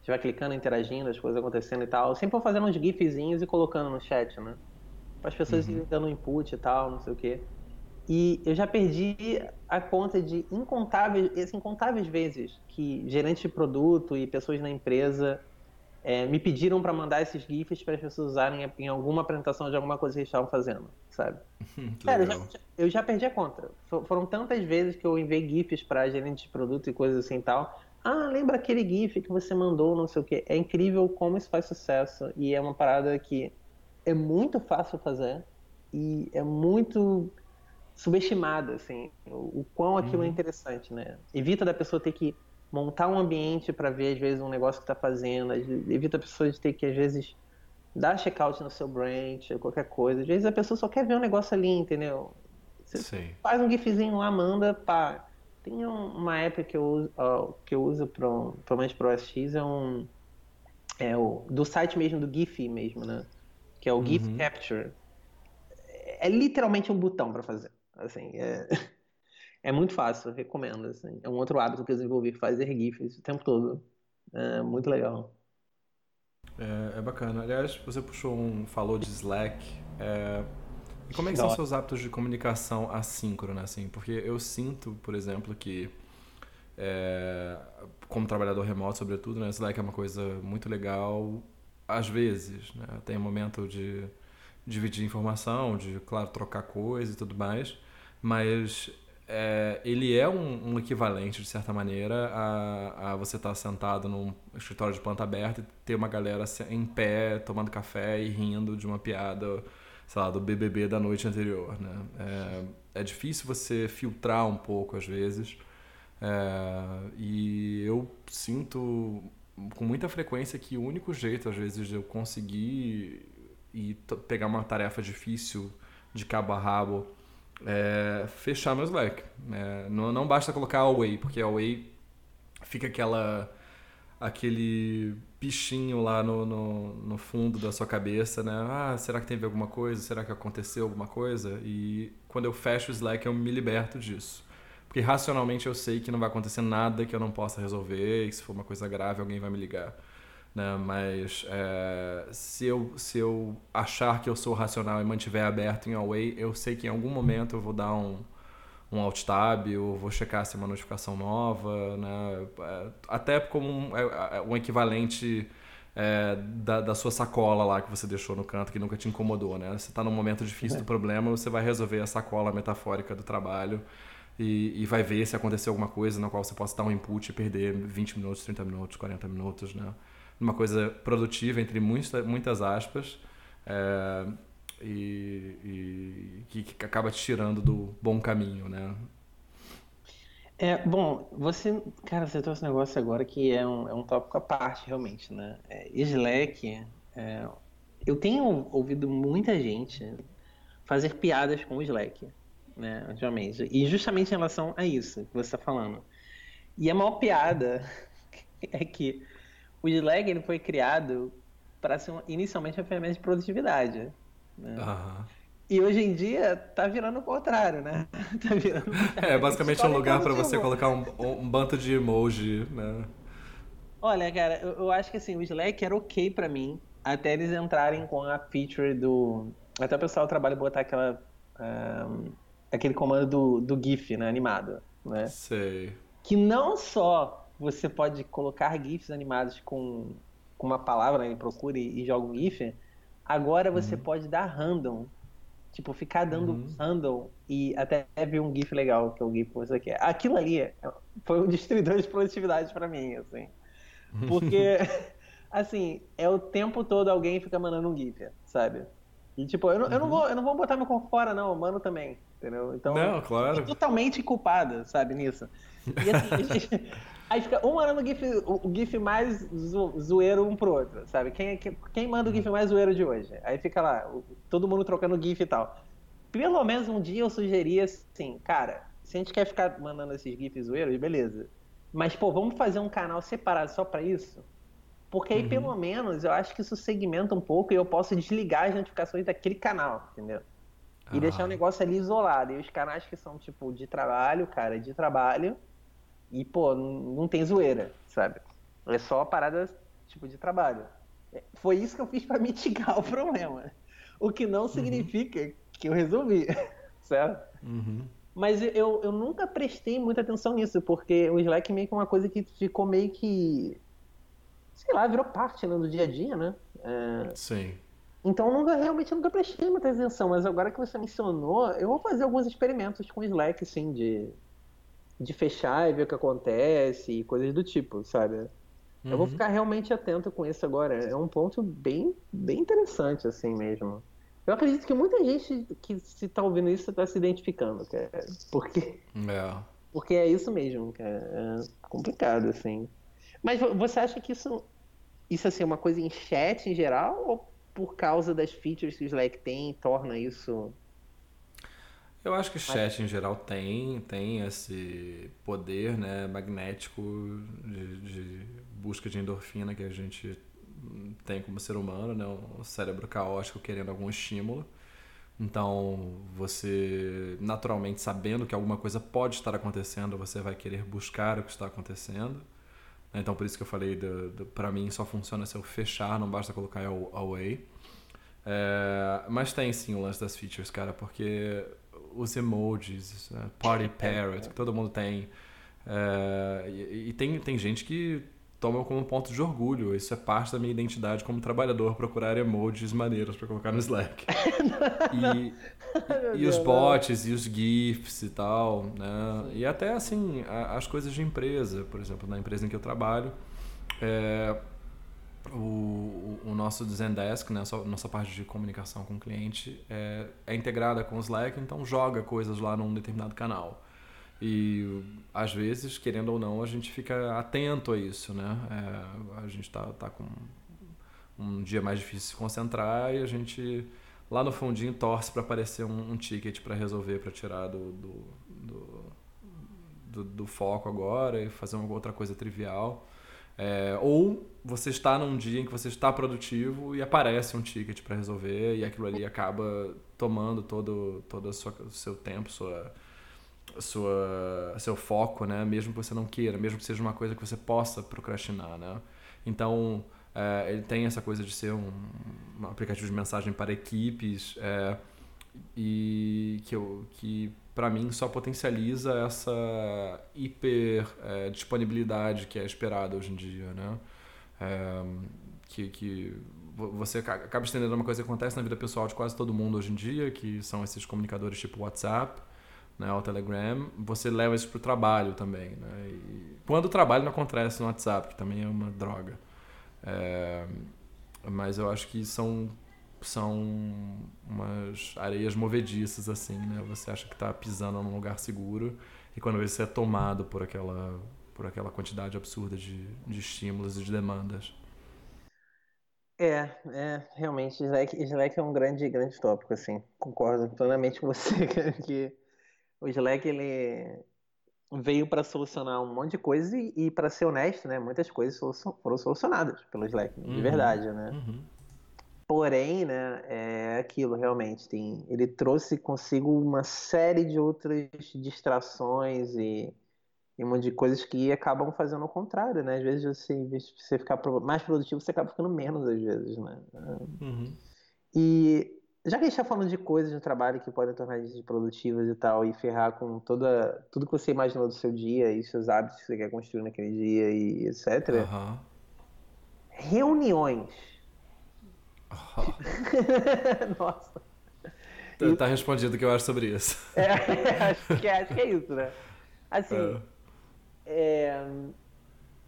S1: Você vai clicando, interagindo, as coisas acontecendo e tal. Eu sempre vou fazendo uns gifzinhos e colocando no chat, né? Para as pessoas uhum. dando input e tal, não sei o quê. E eu já perdi a conta de incontáveis, assim, incontáveis vezes que gerentes de produto e pessoas na empresa é, me pediram para mandar esses GIFs para as pessoas usarem em alguma apresentação de alguma coisa que eles estavam fazendo, sabe? Cara, eu já, eu já, perdi a conta. Foram tantas vezes que eu enviei GIFs para gerentes de produto e coisas assim e tal. Ah, lembra aquele GIF que você mandou, não sei o quê. É incrível como isso faz sucesso e é uma parada que é muito fácil fazer e é muito subestimada, assim, o, o quão aquilo é uhum. é interessante, né? Evita da pessoa ter que montar um ambiente para ver, às vezes, um negócio que está fazendo, evita a pessoa de ter que, às vezes, dar check-out no seu branch, ou qualquer coisa. Às vezes a pessoa só quer ver um negócio ali, entendeu? Você Sim. faz um gifzinho lá, manda, pá. Tem uma app que eu uso, que eu uso pro, provavelmente pro OSX, é um. É o. Do site mesmo, do GIF mesmo, né? Que é o uhum. GIF Capture. É literalmente um botão para fazer. Assim, é. É muito fácil, recomendo. Assim. É um outro hábito que eu desenvolvi, fazer GIFs o tempo todo. É muito legal.
S2: É, é bacana. Aliás, você puxou um, falou de Slack. É, e como é que são seus hábitos de comunicação assíncrona, assim? Porque eu sinto, por exemplo, que é, como trabalhador remoto, sobretudo, né, Slack é uma coisa muito legal às vezes, né? Tem um momento de dividir informação, de, claro, trocar coisas e tudo mais, mas é, ele é um, um, equivalente, de certa maneira, a, a você estar tá sentado num escritório de planta aberta e ter uma galera em pé, tomando café e rindo de uma piada, sei lá, do BBB da noite anterior, né? É, é difícil você filtrar um pouco, às vezes, é, e eu sinto com muita frequência que o único jeito, às vezes, de eu conseguir e pegar uma tarefa difícil de cabo a rabo é, fechar meu Slack. É, não, não basta colocar away, porque away fica aquela aquele bichinho lá no, no, no, fundo da sua cabeça, né? Ah, será que teve alguma coisa? Será que aconteceu alguma coisa? E quando eu fecho o Slack, eu me liberto disso. Porque racionalmente eu sei que não vai acontecer nada que eu não possa resolver, e se for uma coisa grave, alguém vai me ligar né? Mas é, se, eu, se eu achar que eu sou racional e mantiver aberto em Away, eu sei que em algum momento eu vou dar um, um alt tab ou vou checar se é uma notificação nova, né? É, até como um, é, é, um equivalente é, da, da, sua sacola lá que você deixou no canto que nunca te incomodou, né? Você está num momento difícil do problema, você vai resolver a sacola metafórica do trabalho e, e, vai ver se aconteceu alguma coisa na qual você possa dar um input e perder 20 minutos, 30 minutos, 40 minutos, né? Uma coisa produtiva, entre muitas, aspas, é, e, e, que acaba te tirando do bom caminho, né?
S1: É, bom, você, cara, você trouxe um negócio agora que é um, é um tópico à parte, realmente, né? É, Slack, é, eu tenho ouvido muita gente fazer piadas com o Slack, né, ultimamente. E justamente em relação a isso que você está falando. E a maior piada é que o Slack ele foi criado para ser inicialmente uma ferramenta de produtividade. Né?
S2: Uhum.
S1: E hoje em dia tá virando o contrário, né? Tá
S2: virando. É, basicamente um lugar para você colocar um, um bando de emoji, né?
S1: Olha, cara, eu, eu acho que assim, o Slack era ok para mim até eles entrarem com a feature do. Até o pessoal do trabalho botar aquela. Um, aquele comando do, do GIF, né? Animado. Né?
S2: Sei.
S1: Que não só você pode colocar GIFs animados com, com uma palavra, né? procure e joga um GIF. Agora você uhum. pode dar random Tipo, ficar dando uhum. handle e até ver um GIF legal, que é o GIF que você quer. Aquilo ali foi um destruidor de produtividade para mim, assim. Porque, assim, é o tempo todo alguém fica mandando um GIF, sabe? E, tipo, eu não, uhum. eu não, uhum. vou, eu não vou botar meu corpo fora, não, mano também, entendeu? Então,
S2: não, claro.
S1: totalmente culpada, sabe, nisso. E, assim, Aí fica um mandando o GIF, o GIF mais zo, zoeiro um pro outro, sabe? Quem, quem, quem manda o GIF mais zoeiro de hoje? Aí fica lá, todo mundo trocando GIF e tal. Pelo menos um dia eu sugeria assim, cara, se a gente quer ficar mandando esses GIFs zoeiros, beleza. Mas, pô, vamos fazer um canal separado só para isso? Porque aí, uhum. pelo menos, eu acho que isso segmenta um pouco e eu posso desligar as notificações daquele canal, entendeu? E ah. deixar o negócio ali isolado. E os canais que são, tipo, de trabalho, cara, de trabalho, e, pô, não tem zoeira, sabe? É só parada, tipo, de trabalho. É, foi isso que eu fiz para mitigar o problema. O que não significa uhum. que eu resolvi, certo?
S2: Uhum.
S1: Mas eu, eu nunca prestei muita atenção nisso, porque o Slack meio que é uma coisa que ficou meio que. Sei lá, virou parte né, do dia a dia, né?
S2: É... Sim.
S1: Então eu nunca, realmente nunca prestei muita atenção, mas agora que você mencionou, eu vou fazer alguns experimentos com o Slack, assim, de de fechar e ver o que acontece e coisas do tipo, sabe? Uhum. Eu vou uhum. ficar realmente atento com isso agora. É um ponto bem, bem interessante, assim mesmo. Eu acredito que muita gente que se tá ouvindo isso está se identificando, cara. Porque
S2: é.
S1: porque é isso mesmo, cara. É complicado, assim. Mas você acha que isso, isso assim, é uma coisa em chat em geral? Ou por causa das features que o Slack tem, torna isso
S2: eu acho que chat em geral tem, tem esse poder né, magnético de, de busca de endorfina que a gente tem como ser humano, né? um cérebro caótico querendo algum estímulo. Então, você naturalmente sabendo que alguma coisa pode estar acontecendo, você vai querer buscar o que está acontecendo. Então, por isso que eu falei, para mim só funciona se eu fechar, não basta colocar away. É, mas tem sim o lance das features, cara, porque os emojis, uh, Party Parrot, que todo mundo tem. Uh, e, e tem, tem gente que toma como ponto de orgulho. Isso é parte da minha identidade como trabalhador, procurar emojis maneiros para colocar no Slack. e, e, os bots e os GIFs e tal, né? E até assim, as coisas de empresa, por exemplo, na empresa em que eu trabalho, é, o, o nosso Zendesk, né, a nossa parte de comunicação com o cliente, é, é integrada com o Slack, então joga coisas lá num determinado canal. E às vezes, querendo ou não, a gente fica atento a isso, né? É, a gente está tá com um dia mais difícil se concentrar e a gente lá no fundinho torce para aparecer um, um ticket para resolver, para tirar do do, do, do, do, foco agora e fazer uma outra coisa trivial. É, ou você está num dia em que você está produtivo e aparece um ticket para resolver e aquilo ali acaba tomando todo todo o seu tempo, sua sua seu foco, né? Mesmo que você não queira, mesmo que seja uma coisa que você possa procrastinar, né? Então é, ele tem essa coisa de ser um, um aplicativo de mensagem para equipes é, e que eu que para mim só potencializa essa hiper é, disponibilidade que é esperada hoje em dia, né? Que, que você acaba estendendo uma coisa que acontece na vida pessoal de quase todo mundo hoje em dia, que são esses comunicadores tipo WhatsApp, né, o Telegram, você leva isso para o trabalho também. Né? E quando o trabalho não acontece no WhatsApp, que também é uma droga. É, mas eu acho que são são umas areias movediças, assim, né? Você acha que está pisando num lugar seguro e quando você é tomado por aquela, por aquela quantidade absurda de, de estímulos e de demandas.
S1: É, é, realmente, Slack, Slack é um grande, grande tópico, assim. Concordo plenamente com você que o Slack, ele veio para solucionar um monte de coisas e, e para ser honesto, né, muitas coisas foram solucionadas pelo Slack, de uhum, verdade, né? Uhum. Porém, né, é aquilo realmente tem, ele trouxe consigo uma série de outras distrações e, e um monte de coisas que acabam fazendo o contrário, né? Às vezes você, em vez de você ficar mais produtivo, você acaba ficando menos às vezes, né? Uhum. E já que a gente está falando de coisas no trabalho que podem tornar a gente produtivas e tal, e ferrar com toda, tudo que você imaginou do seu dia e seus hábitos que você quer construir naquele dia e etc. Uhum. Reuniões.
S2: Uhum. Nossa. Tá, tá respondido o que eu acho sobre isso.
S1: É, acho, que, acho que é isso, né? Assim, é. É,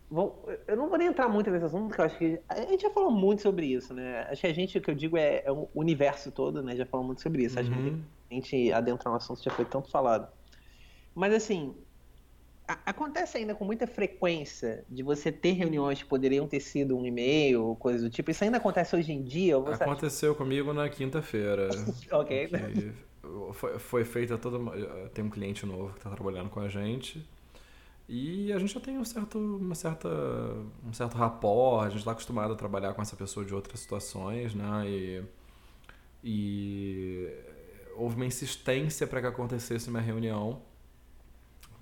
S1: Bom, eu não vou nem entrar muito nesse assunto, porque eu acho que a gente já falou muito sobre isso, né? Acho que a gente, o que eu digo é, é o universo todo, né? Já falou muito sobre isso. Uhum. Acho que uhum. a gente adentrar no assunto já foi tanto falado. Mas assim, a, acontece ainda com muita frequência de você ter reuniões que poderiam ter sido um e-mail coisa do tipo. Isso ainda acontece hoje em dia?
S2: Aconteceu acha... comigo na quinta-feira.
S1: ok.
S2: Foi, foi feita toda. Tem um cliente novo que está trabalhando com a gente. E a gente já tem um certo, uma certa, um certo rapport, a gente está acostumado a trabalhar com essa pessoa de outras situações, né? E, e houve uma insistência para que acontecesse uma reunião,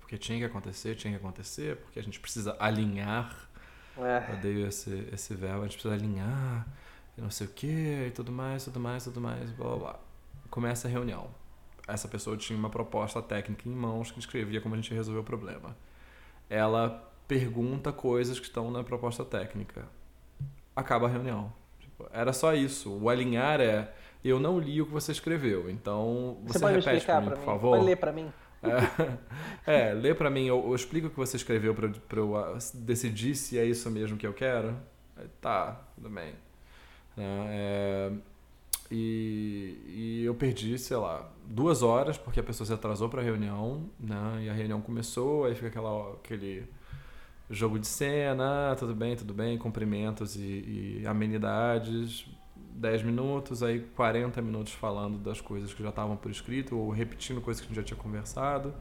S2: porque tinha que acontecer, tinha que acontecer, porque a gente precisa alinhar. É. Eu odeio esse, esse verbo, a gente precisa alinhar, e não sei o que, e tudo mais, tudo mais, tudo mais, blá blá blá. Começa a reunião. Essa pessoa tinha uma proposta técnica em mãos que descrevia como a gente resolveu o problema ela pergunta coisas que estão na proposta técnica. Acaba a reunião. Tipo, era só isso. O alinhar é eu não li o que você escreveu, então você, você repete para mim, por favor.
S1: Pode ler para mim.
S2: É, é lê para mim, eu, eu, explico o que você escreveu para eu uh, decidir se é isso mesmo que eu quero. Tá, tudo bem. Né, é, e, e, eu perdi, sei lá, duas horas, porque a pessoa se atrasou para a reunião, né? E a reunião começou, aí fica aquela, aquele jogo de cena, tudo bem, tudo bem, cumprimentos e, e amenidades, 10 minutos, aí 40 minutos falando das coisas que já estavam por escrito, ou repetindo coisas que a gente já tinha conversado,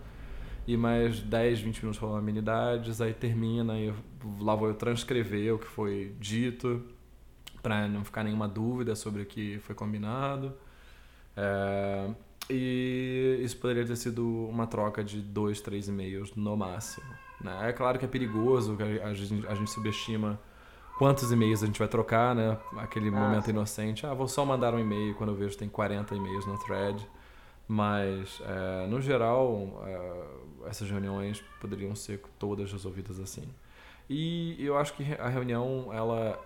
S2: e mais 10, 20 minutos falando amenidades, aí termina, e lá vou eu transcrever o que foi dito, para não ficar nenhuma dúvida sobre o que foi combinado. É, e isso poderia ter sido uma troca de dois, três e-mails no máximo. Né? É claro que é perigoso, que a gente, a gente subestima quantos e-mails a gente vai trocar, né? Aquele ah, momento sim. inocente. Ah, vou só mandar um e-mail quando eu vejo que tem 40 e-mails no thread. Mas, é, no geral, é, essas reuniões poderiam ser todas resolvidas assim. E eu acho que a reunião, ela,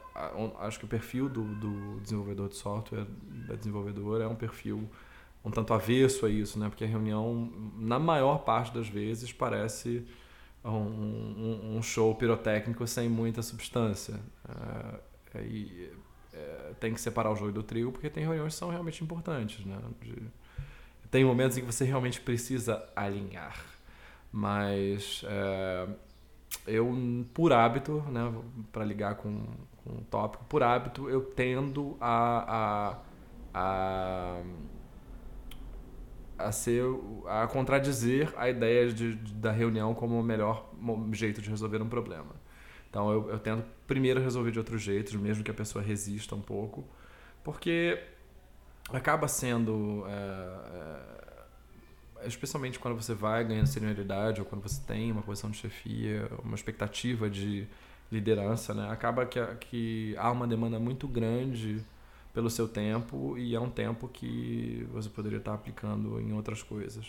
S2: acho que o perfil do, do desenvolvedor de software, da desenvolvedora, é um perfil um tanto avesso a isso, né? Porque a reunião, na maior parte das vezes, parece um, um, show pirotécnico sem muita substância. É, e é, tem que separar o joio do trigo, porque tem reuniões que são realmente importantes, né? De, tem momentos em que você realmente precisa alinhar. Mas é, eu, por hábito, né, para ligar com, com o tópico, por hábito, eu tendo a, a, a, a ser a contradizer a ideia de, de, da reunião como o melhor jeito de resolver um problema. Então eu, eu tento primeiro resolver de outros jeitos, mesmo que a pessoa resista um pouco, porque acaba sendo é, é, especialmente quando você vai ganhando senioridade ou quando você tem uma posição de chefia, uma expectativa de liderança, né? Acaba que, que há uma demanda muito grande pelo seu tempo e é um tempo que você poderia estar aplicando em outras coisas.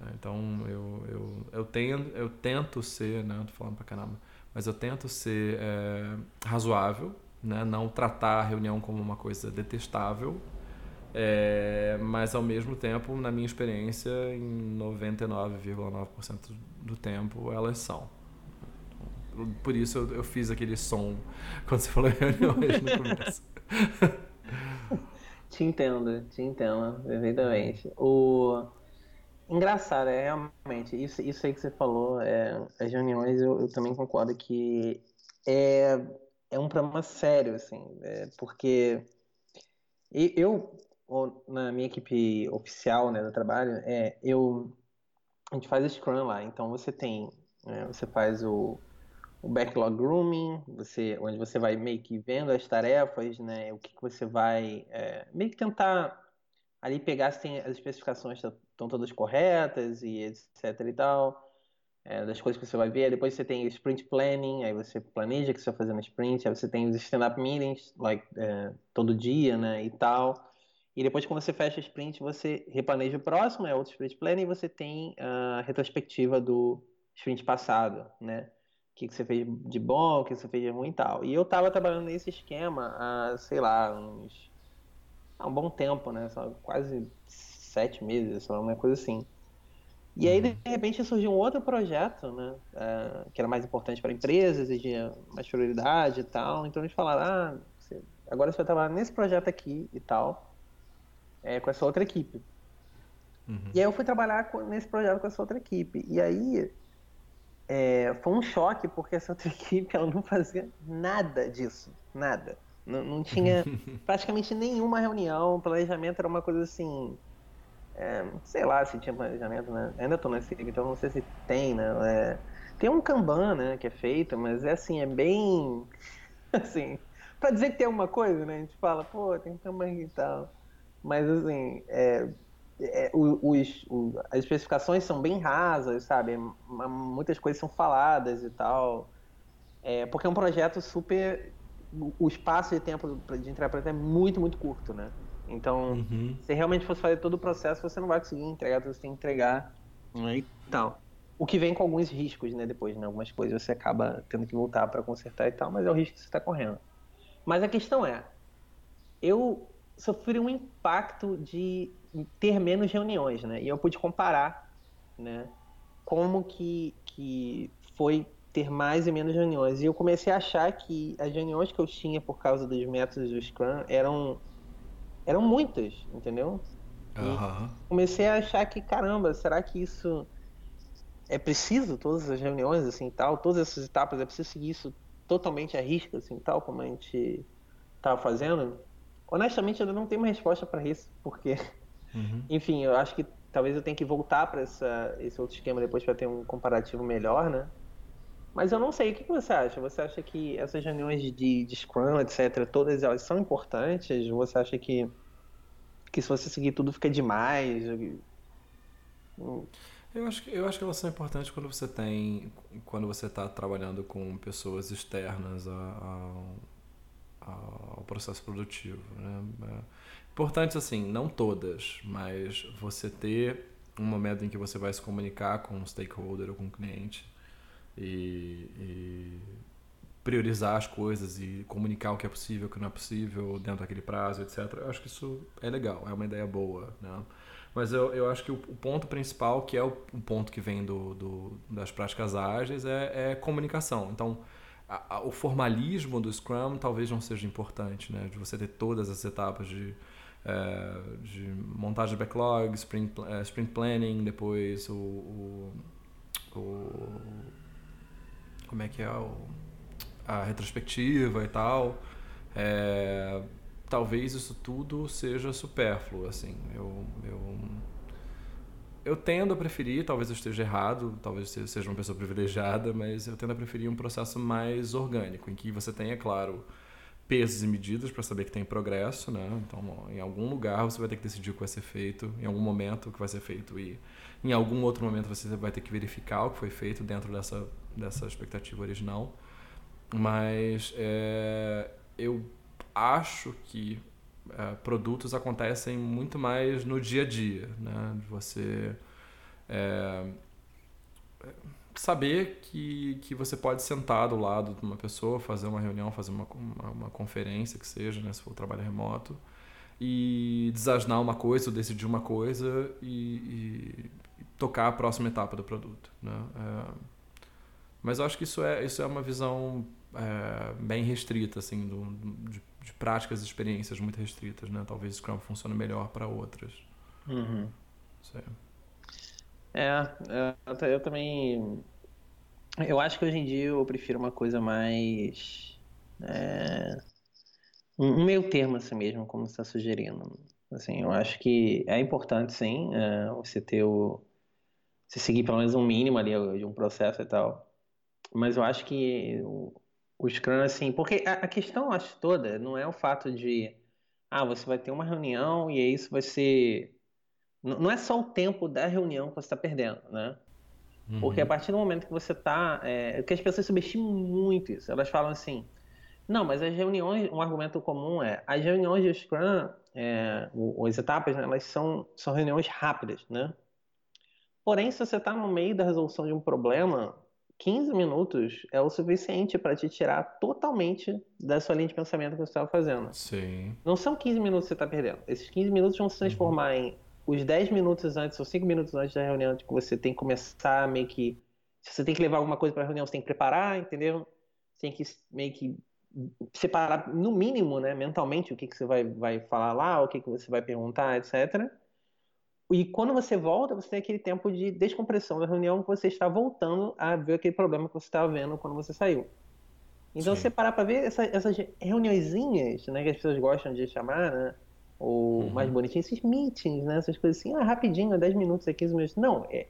S2: Né? Então eu, eu, eu, tenho, eu tento ser, né? Tô falando pra caramba, mas eu tento ser é, razoável, né? Não tratar a reunião como uma coisa detestável, é, mas ao mesmo tempo, na minha experiência, em 99,9% do tempo, elas são. Por isso eu, eu, fiz aquele som quando você falou reuniões no começo.
S1: te entendo, te entendo, perfeitamente. O engraçado é realmente isso, isso aí que você falou, é, as reuniões eu, eu também concordo que é é um problema sério, assim, é, porque eu, na minha equipe oficial né, do trabalho, é, eu, a gente faz Scrum lá, então você tem, né, você faz o, o backlog grooming, você, onde você vai meio que vendo as tarefas, né, o que, que você vai é, meio que tentar ali pegar se tem as especificações estão todas corretas e etc e tal é, das coisas que você vai ver. Depois você tem o sprint planning, aí você planeja o que você vai fazer no sprint. Aí você tem os stand-up meetings, like, é, todo dia, né, e tal. E depois, quando você fecha o sprint, você replaneja o próximo, é outro sprint planning, e você tem a retrospectiva do sprint passado, né? O que, que você fez de bom, o que você fez de ruim e tal. E eu tava trabalhando nesse esquema há, sei lá, uns... há um bom tempo, né? Só quase sete meses, sei lá, uma coisa assim. E aí, de repente, surgiu um outro projeto, né? Uh, que era mais importante para empresas, exigia mais prioridade e tal. Então eles falaram, ah, você, agora você vai trabalhar nesse projeto aqui e tal, é, com essa outra equipe. Uhum. E aí eu fui trabalhar nesse projeto com essa outra equipe. E aí é, foi um choque, porque essa outra equipe ela não fazia nada disso. Nada. Não, não tinha praticamente nenhuma reunião, o planejamento era uma coisa assim é, sei lá se tinha planejamento, né? Ainda tô nesse, então não sei se tem, né? É, tem um Kanban, né, que é feito, mas é assim, é bem. Assim, pra dizer que tem alguma coisa, né? A gente fala, pô, tem Kanban e tal. Mas assim, é, é, os, os, as especificações são bem rasas, sabe? Muitas coisas são faladas e tal. É, porque é um projeto super. O espaço de tempo de para é muito, muito curto, né? Então, uhum. se realmente fosse fazer todo o processo, você não vai conseguir entregar tudo que você tem que entregar né, e tal. O que vem com alguns riscos, né? Depois, né? Algumas coisas você acaba tendo que voltar para consertar e tal, mas é o risco que você está correndo. Mas a questão é, eu sofri um impacto de ter menos reuniões, né? E eu pude comparar, né? Como que, que foi ter mais e menos reuniões. E eu comecei a achar que as reuniões que eu tinha por causa dos métodos do Scrum eram eram muitas, entendeu? Uhum. comecei a achar que, caramba, será que isso é preciso, todas as reuniões, assim, tal, todas essas etapas, é preciso seguir isso totalmente a risco, assim, tal, como a gente estava fazendo? Honestamente, eu ainda não tenho uma resposta para isso, porque, uhum. enfim, eu acho que talvez eu tenha que voltar para esse outro esquema depois para ter um comparativo melhor, né? Mas eu não sei, o que você acha? Você acha que essas reuniões de, de Scrum, etc., todas elas são importantes? Você acha que, que se você seguir tudo fica demais?
S2: Eu acho, que, eu acho que elas são importantes quando você tem. quando você está trabalhando com pessoas externas ao, ao processo produtivo. Né? É importantes assim, não todas, mas você ter um momento em que você vai se comunicar com um stakeholder ou com um cliente e, e, priorizar as coisas e comunicar o que é possível, o que não é possível dentro daquele prazo, etc. Eu acho que isso é legal, é uma ideia boa, né? Mas eu, eu acho que o, ponto principal, que é o, o ponto que vem do, do, das práticas ágeis, é, é comunicação. Então, a, a, o formalismo do Scrum talvez não seja importante, né? De você ter todas as etapas de, é, de montagem de backlog, sprint, é, sprint planning, depois o, o, o como é que é o, a retrospectiva e tal. É, talvez isso tudo seja supérfluo, assim. Eu, eu, eu tendo a preferir, talvez eu esteja errado, talvez eu seja uma pessoa privilegiada, mas eu tendo a preferir um processo mais orgânico, em que você tenha, claro, pesos e medidas para saber que tem progresso, né? Então, em algum lugar você vai ter que decidir o que vai ser feito, em algum momento o que vai ser feito e em algum outro momento você vai ter que verificar o que foi feito dentro dessa dessa expectativa original. Mas é, eu acho que é, produtos acontecem muito mais no dia a dia, né? De você é, saber que, que você pode sentar do lado de uma pessoa, fazer uma reunião, fazer uma, uma, uma conferência que seja, né? Se for trabalho remoto e desasnar uma coisa ou decidir uma coisa e, e tocar a próxima etapa do produto, né? É, mas eu acho que isso é, isso é uma visão é, bem restrita, assim, do, de, de, práticas e experiências muito restritas, né? Talvez o Scrum funcione melhor para outras.
S1: Uhum. É, eu, eu também... Eu acho que hoje em dia eu prefiro uma coisa mais... é, um meio termo assim mesmo, como você está sugerindo. Assim, eu acho que é importante, sim, é, você ter o. Você seguir pelo menos um mínimo ali de um processo e tal. Mas eu acho que o, o Scrum, assim. Porque a, a questão, acho, toda não é o fato de. Ah, você vai ter uma reunião e aí isso vai ser. Não é só o tempo da reunião que você está perdendo, né? Uhum. Porque a partir do momento que você está. É, que as pessoas subestimam muito isso. Elas falam assim. Não, mas as reuniões, um argumento comum é, as reuniões de Scrum, é, as etapas, né, elas são, são reuniões rápidas, né? Porém, se você está no meio da resolução de um problema, 15 minutos é o suficiente para te tirar totalmente da sua linha de pensamento que você estava fazendo.
S2: Sim.
S1: Não são 15 minutos que você está perdendo. Esses 15 minutos vão se transformar uhum. em os 10 minutos antes ou 5 minutos antes da reunião que você tem que começar meio que. Se você tem que levar alguma coisa para a reunião, você tem que preparar, entendeu? Você tem que meio que separar, no mínimo, né, mentalmente, o que, que você vai, vai falar lá, o que, que você vai perguntar, etc. E quando você volta, você tem aquele tempo de descompressão da reunião que você está voltando a ver aquele problema que você estava vendo quando você saiu. Então, Sim. você parar para ver essa, essas reuniõezinhas, né, que as pessoas gostam de chamar, né, ou uhum. mais bonitinho, esses meetings, né, essas coisas assim, ah, rapidinho, 10 minutos, 15 minutos. Não, é,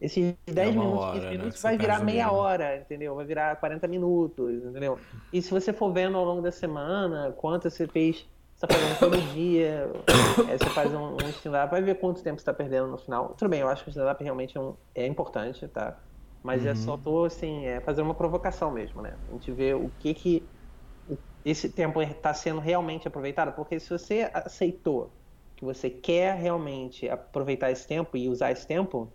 S1: esses 10 é minutos, hora, 15 né, minutos né? vai virar meia hora, entendeu? Vai virar 40 minutos, entendeu? E se você for vendo ao longo da semana quanto você fez, você tá fazendo todo dia, é, você faz um, um stand-up, vai ver quanto tempo você está perdendo no final. Tudo bem, eu acho que o stand-up realmente é, um, é, importante, tá? Mas uhum. é só tô, assim, é fazer uma provocação mesmo, né? A gente vê o que que esse tempo está sendo realmente aproveitado, porque se você aceitou que você quer realmente aproveitar esse tempo e usar esse tempo,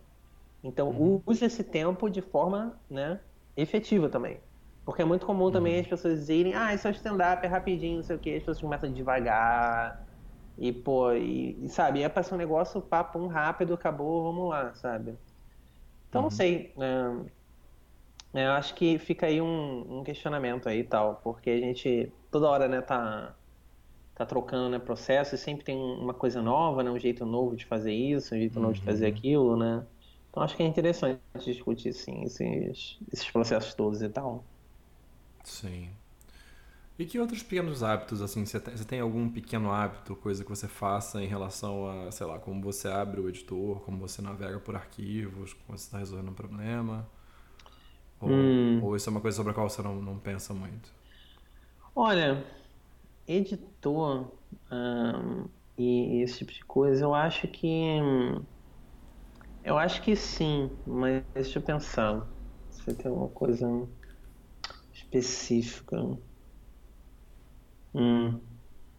S1: então, uhum. use esse tempo de forma né, efetiva também. Porque é muito comum também uhum. as pessoas dizerem, ah, isso é stand-up, é rapidinho, não sei o que, as pessoas começam devagar. E, pô, e, sabe, é pra ser um negócio, papo, um rápido, acabou, vamos lá, sabe? Então, uhum. não sei. É, eu acho que fica aí um, um, questionamento aí e tal, porque a gente toda hora, né, tá, tá trocando né, processo e sempre tem uma coisa nova, né, um jeito novo de fazer isso, um jeito novo de fazer uhum. aquilo, né? Então acho que é interessante discutir sim esses, esses processos todos e tal.
S2: Sim. E que outros pequenos hábitos, assim, você tem, você tem, algum pequeno hábito, coisa que você faça em relação a, sei lá, como você abre o editor, como você navega por arquivos, como você está resolvendo um problema? Ou, hum. ou, isso é uma coisa sobre a qual você não, não pensa muito?
S1: Olha, editor e esse tipo de coisa, eu acho que. Eu acho que sim, mas deixa eu pensar. Se tem alguma coisa específica. Hum.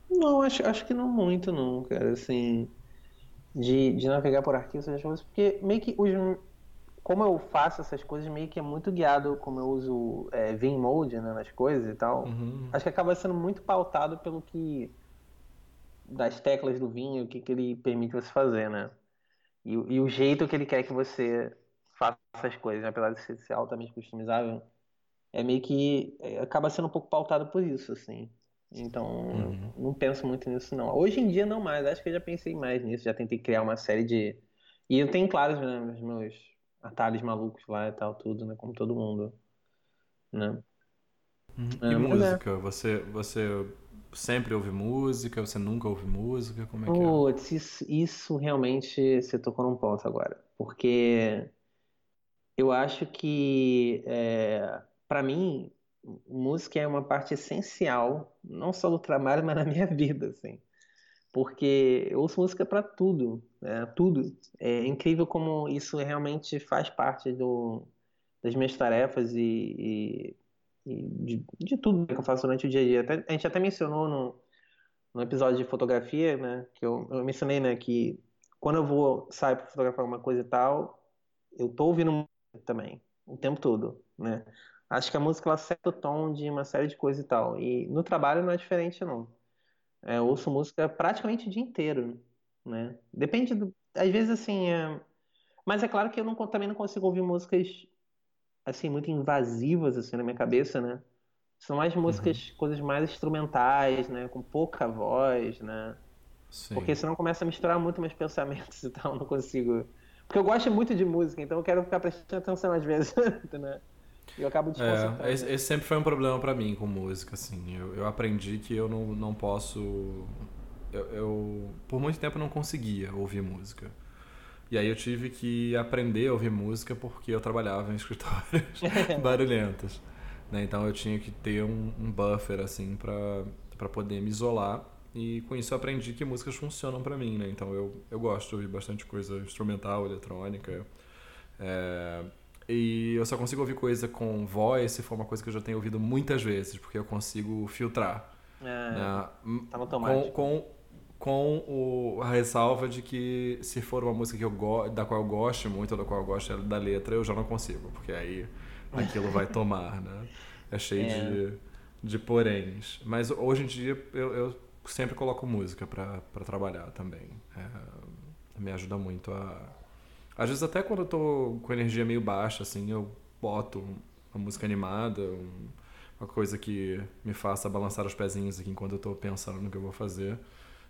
S1: Não, acho, acho que não muito, não, cara. Assim, de, de navegar por arquivos, essas coisas, porque meio que os, como eu faço essas coisas, meio que é muito guiado, como eu uso é, Vmode né, nas coisas e tal. Uhum. Acho que acaba sendo muito pautado pelo que. das teclas do vinho, o que, que ele permite você fazer, né? E, e, o jeito que ele quer que você faça as coisas, né? apesar de ser altamente customizável, é meio que é, acaba sendo um pouco pautado por isso, assim. Então, uhum. não penso muito nisso, não. Hoje em dia, não mais. Acho que eu já pensei mais nisso. Já tentei criar uma série de. E eu tenho, claro, né, os meus atalhos malucos lá e tal, tudo, né? Como todo mundo. Né?
S2: Uhum. E é, música? É. Você, você sempre ouve música? Você nunca ouve música? Como é que
S1: é? Isso, isso realmente você tocou num ponto agora. Porque eu acho que, é, para mim, música é uma parte essencial, não só do trabalho, mas na minha vida, assim. Porque eu ouço música para tudo, né? tudo. É incrível como isso realmente faz parte do, das minhas tarefas e, e de, de tudo que eu faço durante o dia a dia. Até, a gente até mencionou no, no episódio de fotografia, né? Que eu, eu mencionei, né? Que quando eu vou sair para fotografar alguma coisa e tal, eu tô ouvindo música também, o tempo todo, né? Acho que a música ela acerta o tom de uma série de coisas e tal. E no trabalho não é diferente, não. É, eu ouço música praticamente o dia inteiro, né? Depende do... Às vezes, assim... É... Mas é claro que eu não, também não consigo ouvir músicas assim, muito invasivas, assim, na minha cabeça, né? São mais músicas, uhum. coisas mais instrumentais, né? Com pouca voz, né? Sim. Porque senão começa a misturar muito meus pensamentos e tal, não consigo... Porque eu gosto muito de música, então eu quero ficar prestando atenção às vezes, né? Eu acabo desconcentrando.
S2: É, esse, esse, sempre foi um problema para mim com música, assim. Eu, eu aprendi que eu não, não posso... Eu, eu, por muito tempo, não conseguia ouvir música. E aí eu tive que aprender a ouvir música porque eu trabalhava em escritórios barulhentos. Né? Então eu tinha que ter um, um buffer, assim, para poder me isolar e com isso eu aprendi que músicas funcionam para mim, né? Então eu, eu gosto de ouvir bastante coisa instrumental, eletrônica. É, e eu só consigo ouvir coisa com voz se for uma coisa que eu já tenho ouvido muitas vezes, porque eu consigo filtrar. É,
S1: né? tá automático.
S2: Com, com, com o, a ressalva de que se for uma música que eu go, da qual eu gosto muito, ou da qual eu gosto da letra, eu já não consigo, porque aí aquilo vai tomar, né? É cheio é. de, de poréns. Mas hoje em dia eu, eu sempre coloco música para trabalhar também. É, me ajuda muito a. Às vezes, até quando eu tô com energia meio baixa, assim, eu boto uma música animada, uma coisa que me faça balançar os pezinhos aqui enquanto eu tô pensando no que eu vou fazer.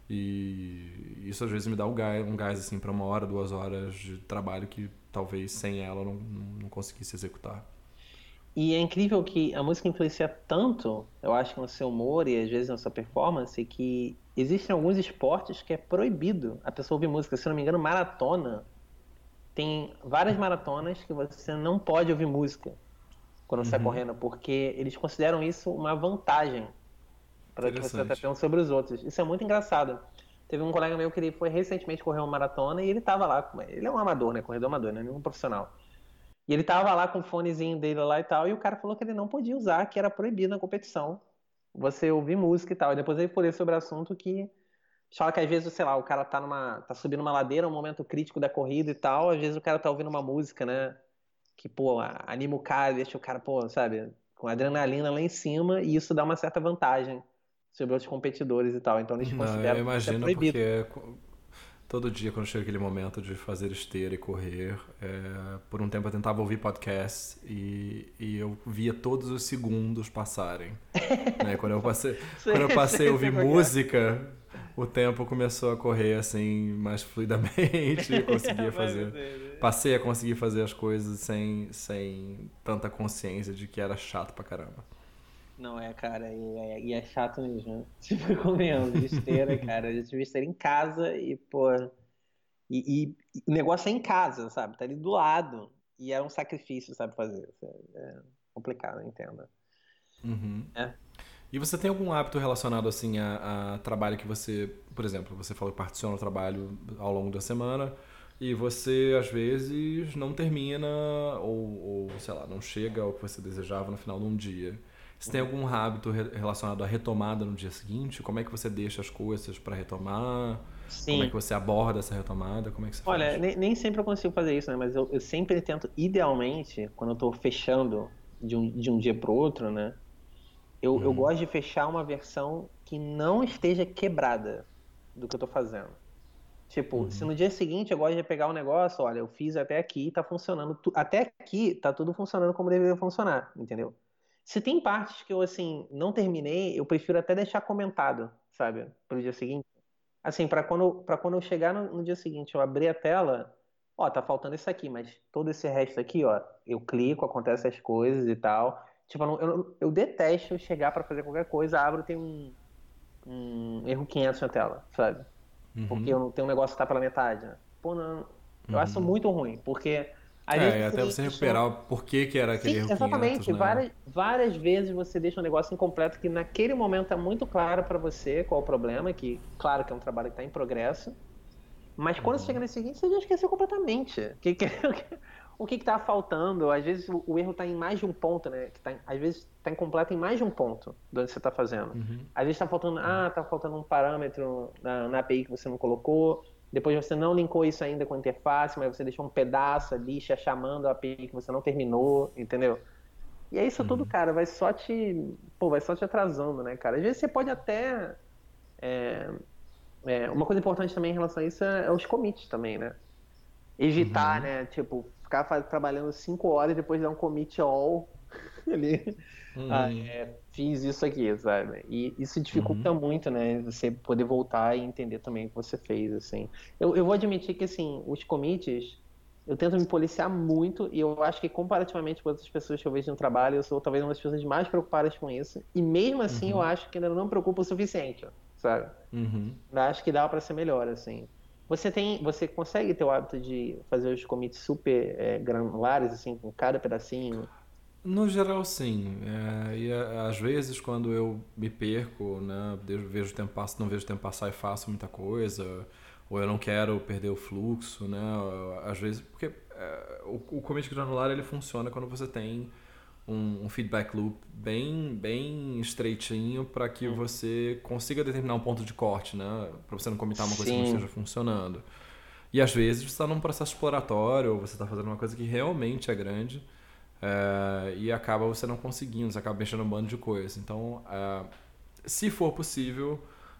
S2: E isso às vezes me dá um gás, um gás assim, para uma hora, duas horas de trabalho que talvez sem ela eu não, não conseguisse executar.
S1: E é incrível que a música influencia tanto, eu acho, no seu humor e às vezes na sua performance, que existem alguns esportes que é proibido a pessoa ouvir música. Se não me engano, maratona. Tem várias maratonas que você não pode ouvir música quando uhum. você está correndo, porque eles consideram isso uma vantagem para que você está tendo sobre os outros. Isso é muito engraçado. Teve um colega meu que ele foi recentemente correr uma maratona e ele estava lá. Ele é um amador, né? Corredor amador, não é nenhum profissional. E ele tava lá com o fonezinho dele lá e tal, e o cara falou que ele não podia usar, que era proibido na competição. Você ouvir música e tal. E depois ele falou sobre o assunto que fala que às vezes, sei lá, o cara tá numa tá subindo uma ladeira, um momento crítico da corrida e tal, às vezes o cara tá ouvindo uma música, né, que pô, anima o cara, deixa o cara, pô, sabe, com adrenalina lá em cima, e isso dá uma certa vantagem sobre outros competidores e tal. Então eles consideram
S2: eu imagino que é proibido. porque todo dia quando chega aquele momento de fazer esteira e correr. É, por um tempo eu tentava ouvir podcast e, e eu via todos os segundos passarem. né? Quando eu passei, quando eu passei a ouvir música, o tempo começou a correr assim mais fluidamente. Eu conseguia fazer. Né? Passei a conseguir fazer as coisas sem, sem tanta consciência de que era chato pra caramba.
S1: Não é, cara, e é, e é chato mesmo. Né? Tipo, comendo esteira, cara. Eu tive esteira em casa e, pô. E, e, e, o negócio é em casa, sabe? Tá ali do lado. E é um sacrifício, sabe, fazer. É complicado, entenda.
S2: Uhum. É. E você tem algum hábito relacionado, assim, a, a, trabalho que você... Por exemplo, você falou que particiona do trabalho ao longo da semana e você, às vezes, não termina ou, ou, sei lá, não chega ao que você desejava no final de um dia. Você tem algum hábito relacionado à retomada no dia seguinte? Como é que você deixa as coisas para retomar? Sim. Como é que você aborda essa retomada? Como é que você
S1: Olha,
S2: faz?
S1: Nem, nem sempre eu consigo fazer isso, né? Mas eu, eu sempre tento, idealmente, quando eu estou fechando de um, de um dia para o outro, né? Eu, eu uhum. gosto de fechar uma versão que não esteja quebrada do que eu estou fazendo. Tipo, uhum. se no dia seguinte eu gosto de pegar o um negócio, olha, eu fiz até aqui, tá funcionando, até aqui tá tudo funcionando como deveria funcionar, entendeu? Se tem partes que eu, assim, não terminei, eu prefiro até deixar comentado, sabe? Pro dia seguinte. Assim, para quando, pra quando eu chegar no, no, dia seguinte, eu abrir a tela, ó, tá faltando isso aqui, mas todo esse resto aqui, ó, eu clico, acontece as coisas e tal. Tipo, eu, eu, eu detesto chegar para fazer qualquer coisa, abro, tem um, um erro 500 na tela, sabe? Uhum. Porque eu não tenho um negócio que tá pela metade, né? Pô, não, eu uhum. acho muito ruim, porque
S2: é, e até você recuperar o porquê que era aquele Sim,
S1: exatamente.
S2: 500, né?
S1: várias, várias vezes você deixa um negócio incompleto que naquele momento é muito claro para você qual o problema, que claro que é um trabalho que está em progresso, mas quando uhum. você chega nesse seguinte, você já esqueceu completamente. O que, que, o que está faltando? Às vezes o, o erro está em mais de um ponto, né? Que tá, às vezes está incompleto em mais de um ponto do que você está fazendo. Uhum. Às vezes está faltando, ah, está faltando um parâmetro na, na API que você não colocou depois você não linkou isso ainda com a interface, mas você deixou um pedaço ali chamando a API que você não terminou, entendeu? E é isso uhum. tudo, cara, vai só te. Pô, vai só te atrasando, né, cara? Às vezes você pode até. É, é, uma coisa importante também em relação a isso é, é os commits também, né? Evitar, uhum. né? Tipo, ficar trabalhando 5 horas e depois dar um commit all ali. Uhum. Ah, é, fiz isso aqui, sabe? E isso dificulta uhum. muito, né? Você poder voltar e entender também o que você fez, assim. Eu, eu vou admitir que, assim, os commits, eu tento me policiar muito e eu acho que comparativamente com outras pessoas que eu vejo no trabalho, eu sou talvez uma das pessoas mais preocupadas com isso. E mesmo assim, uhum. eu acho que ainda não me preocupa o suficiente, sabe?
S2: Uhum.
S1: Acho que dá para ser melhor, assim. Você tem, você consegue ter o hábito de fazer os commits super é, granulares, assim, com cada pedacinho?
S2: No geral, sim. É, e às vezes, quando eu me perco, né, vejo o tempo passar, não vejo o tempo passar e faço muita coisa, ou eu não quero perder o fluxo, né? Às vezes, porque é, o, o commit granular ele funciona quando você tem um, um feedback loop bem, bem estreitinho para que hum. você consiga determinar um ponto de corte, né? Para você não comitar uma coisa Sim. que não esteja funcionando. E às vezes você está num processo exploratório, ou você está fazendo uma coisa que realmente é grande é, e acaba você não conseguindo, você acaba mexendo um bando de coisas. Então, é, se for possível,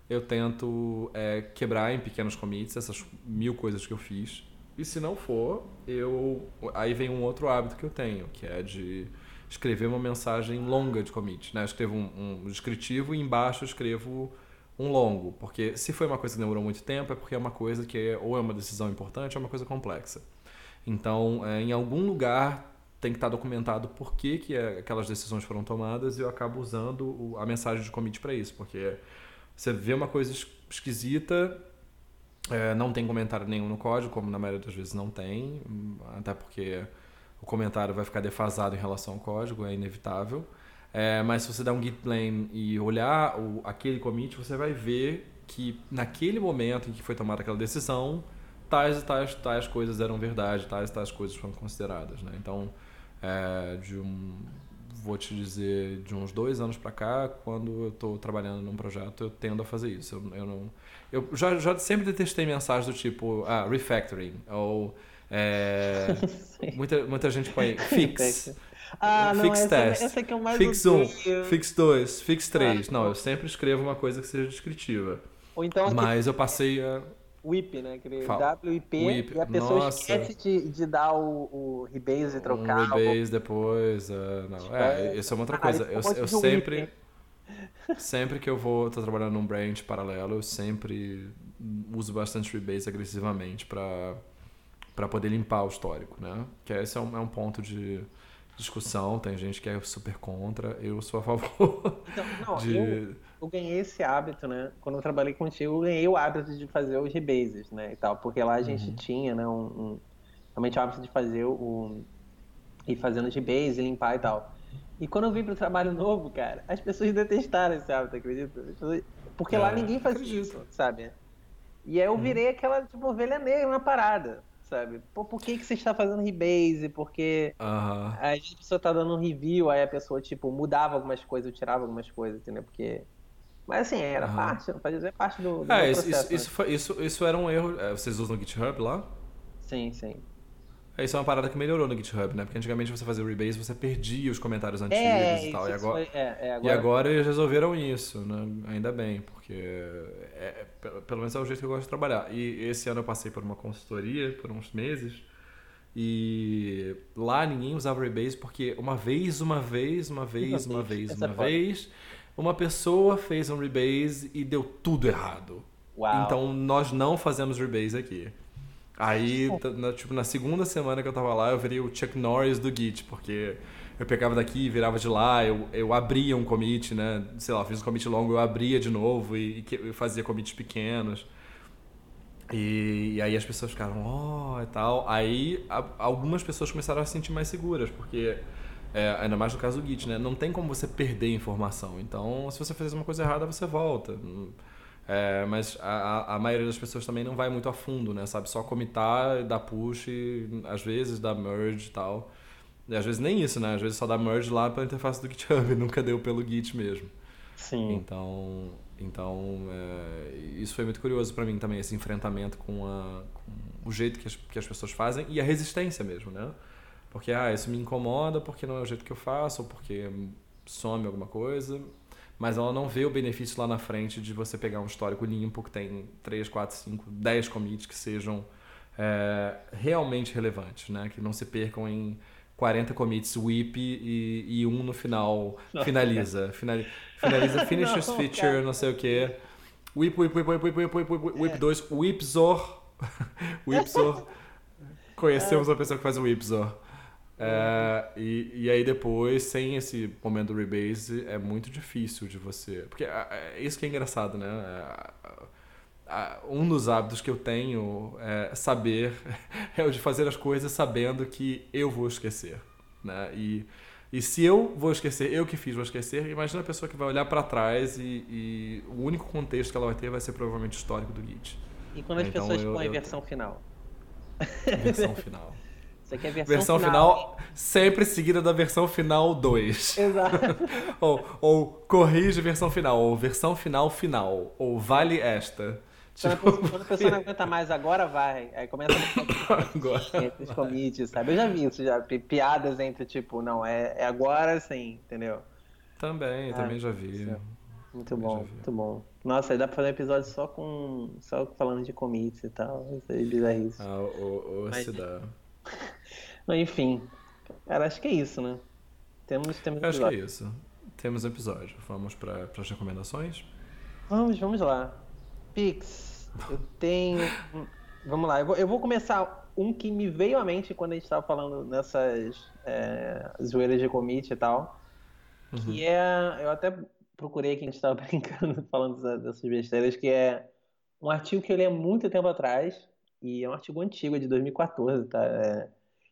S2: eu tento é, quebrar em pequenos commits essas mil coisas que eu fiz. E se não for, eu aí vem um outro hábito que eu tenho, que é de escrever uma mensagem longa de commit. Né? Eu escrevo um, um descritivo e embaixo eu escrevo um longo. Porque se foi uma coisa que demorou muito tempo, é porque é uma coisa que é, ou é uma decisão importante ou é uma coisa complexa. Então, é, em algum lugar tem que estar documentado por que, que é, aquelas decisões foram tomadas e eu acabo usando o, a mensagem de commit para isso. Porque você vê uma coisa esquisita, é, não tem comentário nenhum no código, como na maioria das vezes não tem, até porque o comentário vai ficar defasado em relação ao código, é inevitável. É, mas se você dar um git blame e olhar o, aquele commit, você vai ver que naquele momento em que foi tomada aquela decisão, tais e tais, tais coisas eram verdade, tais e tais coisas foram consideradas. Né? Então, é, de um, vou te dizer, de uns dois anos para cá, quando eu estou trabalhando num projeto, eu tendo a fazer isso. Eu, eu não, eu já, já sempre detestei mensagens do tipo, ah, refactoring, ou é, muita, muita gente põe fix.
S1: Ah,
S2: fix
S1: não,
S2: test,
S1: essa, essa é que eu mais
S2: fix 1, um, fix 2, fix 3. Ah, não, eu sempre escrevo uma coisa que seja descritiva.
S1: Ou então,
S2: Mas eu passei a
S1: WIP, né? WIP, WIP, e a pessoa Nossa. esquece de, de dar o, o rebase e trocar.
S2: O rebase depois, uh, não. Tipo, é, isso é uma outra coisa. eu, eu sempre, sempre que eu vou, tô trabalhando num branch paralelo, eu sempre uso bastante rebase agressivamente para para poder limpar o histórico, né? Que esse é um, é um ponto de discussão, tem gente que é super contra, eu sou a favor
S1: então, não, de... Eu eu ganhei esse hábito, né? Quando eu trabalhei contigo, eu ganhei o hábito de fazer os rebases, né? E tal, porque lá a gente uhum. tinha, né? Um, um, realmente o hábito de fazer o. ir fazendo os rebases, limpar e tal. E quando eu vim pro trabalho novo, cara, as pessoas detestaram esse hábito, acredita? Porque é, lá ninguém faz isso, sabe? E aí eu uhum. virei aquela, tipo, ovelha negra na parada, sabe? Pô, por que, que você está fazendo rebase? Porque
S2: uhum.
S1: a pessoa tá dando um review, aí a pessoa, tipo, mudava algumas coisas, eu tirava algumas coisas, entendeu? Porque mas assim, era uhum. parte, pode dizer parte do, do
S2: é, isso, processo, isso, né? isso, foi, isso, isso era um erro. É, vocês usam o GitHub lá?
S1: Sim, sim.
S2: É, isso é uma parada que melhorou no GitHub, né? Porque antigamente você fazia o rebase, você perdia os comentários é, antigos é, e tal. E agora,
S1: foi, é,
S2: agora... e agora eles resolveram isso, né? Ainda bem, porque é, pelo menos é o jeito que eu gosto de trabalhar. E esse ano eu passei por uma consultoria por uns meses e lá ninguém usava rebase porque uma vez, uma vez, uma vez, uma vez, uma vez, uma vez uma pessoa fez um rebase e deu tudo errado.
S1: Uau.
S2: Então nós não fazemos rebase aqui. Aí, na, tipo, na segunda semana que eu tava lá, eu virei o Chuck Norris do Git, porque eu pegava daqui, virava de lá, eu, eu abria um commit, né? Sei lá, fiz um commit longo, eu abria de novo e, e fazia commits pequenos. E, e, aí as pessoas ficaram, ó, oh, e tal. Aí a, algumas pessoas começaram a se sentir mais seguras, porque é, ainda mais no caso do Git, né? Não tem como você perder informação. Então, se você fizer uma coisa errada, você volta. É, mas a, a maioria das pessoas também não vai muito a fundo, né? Sabe? Só comitar, dar push, às vezes dá merge e tal. E às vezes nem isso, né? Às vezes só dá merge lá pela interface do GitHub, nunca deu pelo Git mesmo.
S1: Sim.
S2: Então, então é, isso foi muito curioso para mim também, esse enfrentamento com, a, com o jeito que as, que as pessoas fazem e a resistência mesmo, né? Porque, ah, isso me incomoda porque não é o jeito que eu faço, ou porque some alguma coisa. Mas ela não vê o benefício lá na frente de você pegar um histórico limpo que tem 3, 4, 5, 10 commits que sejam é, realmente relevantes, né? Que não se percam em 40 commits whip e, e um no final finaliza. Finaliza, finaliza finishes não, feature, cara. não sei o quê. Whip, whip, whip, whip, whip, whip, whip, whip, whip 2, whipzor. whipzor Conhecemos uma pessoa que faz o Ipsor. É, e, e aí depois, sem esse momento do rebase, é muito difícil de você. Porque é, é isso que é engraçado, né? É, um dos hábitos que eu tenho é saber, é o de fazer as coisas sabendo que eu vou esquecer. Né? E, e se eu vou esquecer, eu que fiz vou esquecer, imagina a pessoa que vai olhar para trás e, e, o único contexto que ela vai ter vai ser provavelmente histórico do Git.
S1: E quando as então, pessoas põem versão final?
S2: Versão final.
S1: Isso aqui é versão,
S2: versão final, final sempre seguida da versão final 2.
S1: Exato.
S2: ou, ou corrige versão final, ou versão final final, ou vale esta.
S1: Tipo... Quando a pessoa não aguenta mais, agora vai. Aí começa a entre os commits, sabe? Eu já vi isso, já. Piadas entre, tipo, não, é, é agora sim, entendeu?
S2: Também, ah, também já vi.
S1: Muito também bom, muito bom. Nossa, aí dá pra fazer um episódio só com. só falando de commits e tal. Isso aí, bizarrice.
S2: Ah, ou, ou Mas... se dá.
S1: Enfim. Cara, acho que é isso, né? Temos, temos
S2: Acho que é isso. Temos episódio. Vamos para as recomendações?
S1: Vamos, vamos lá. Pix, eu tenho. Vamos lá, eu vou, eu vou, começar um que me veio à mente quando a gente estava falando nessas é, zoeiras de commit e tal. Uhum. Que é. Eu até procurei que a gente estava brincando, falando dessas besteiras, que é um artigo que eu li há muito tempo atrás. E é um artigo antigo, é de 2014, tá? É,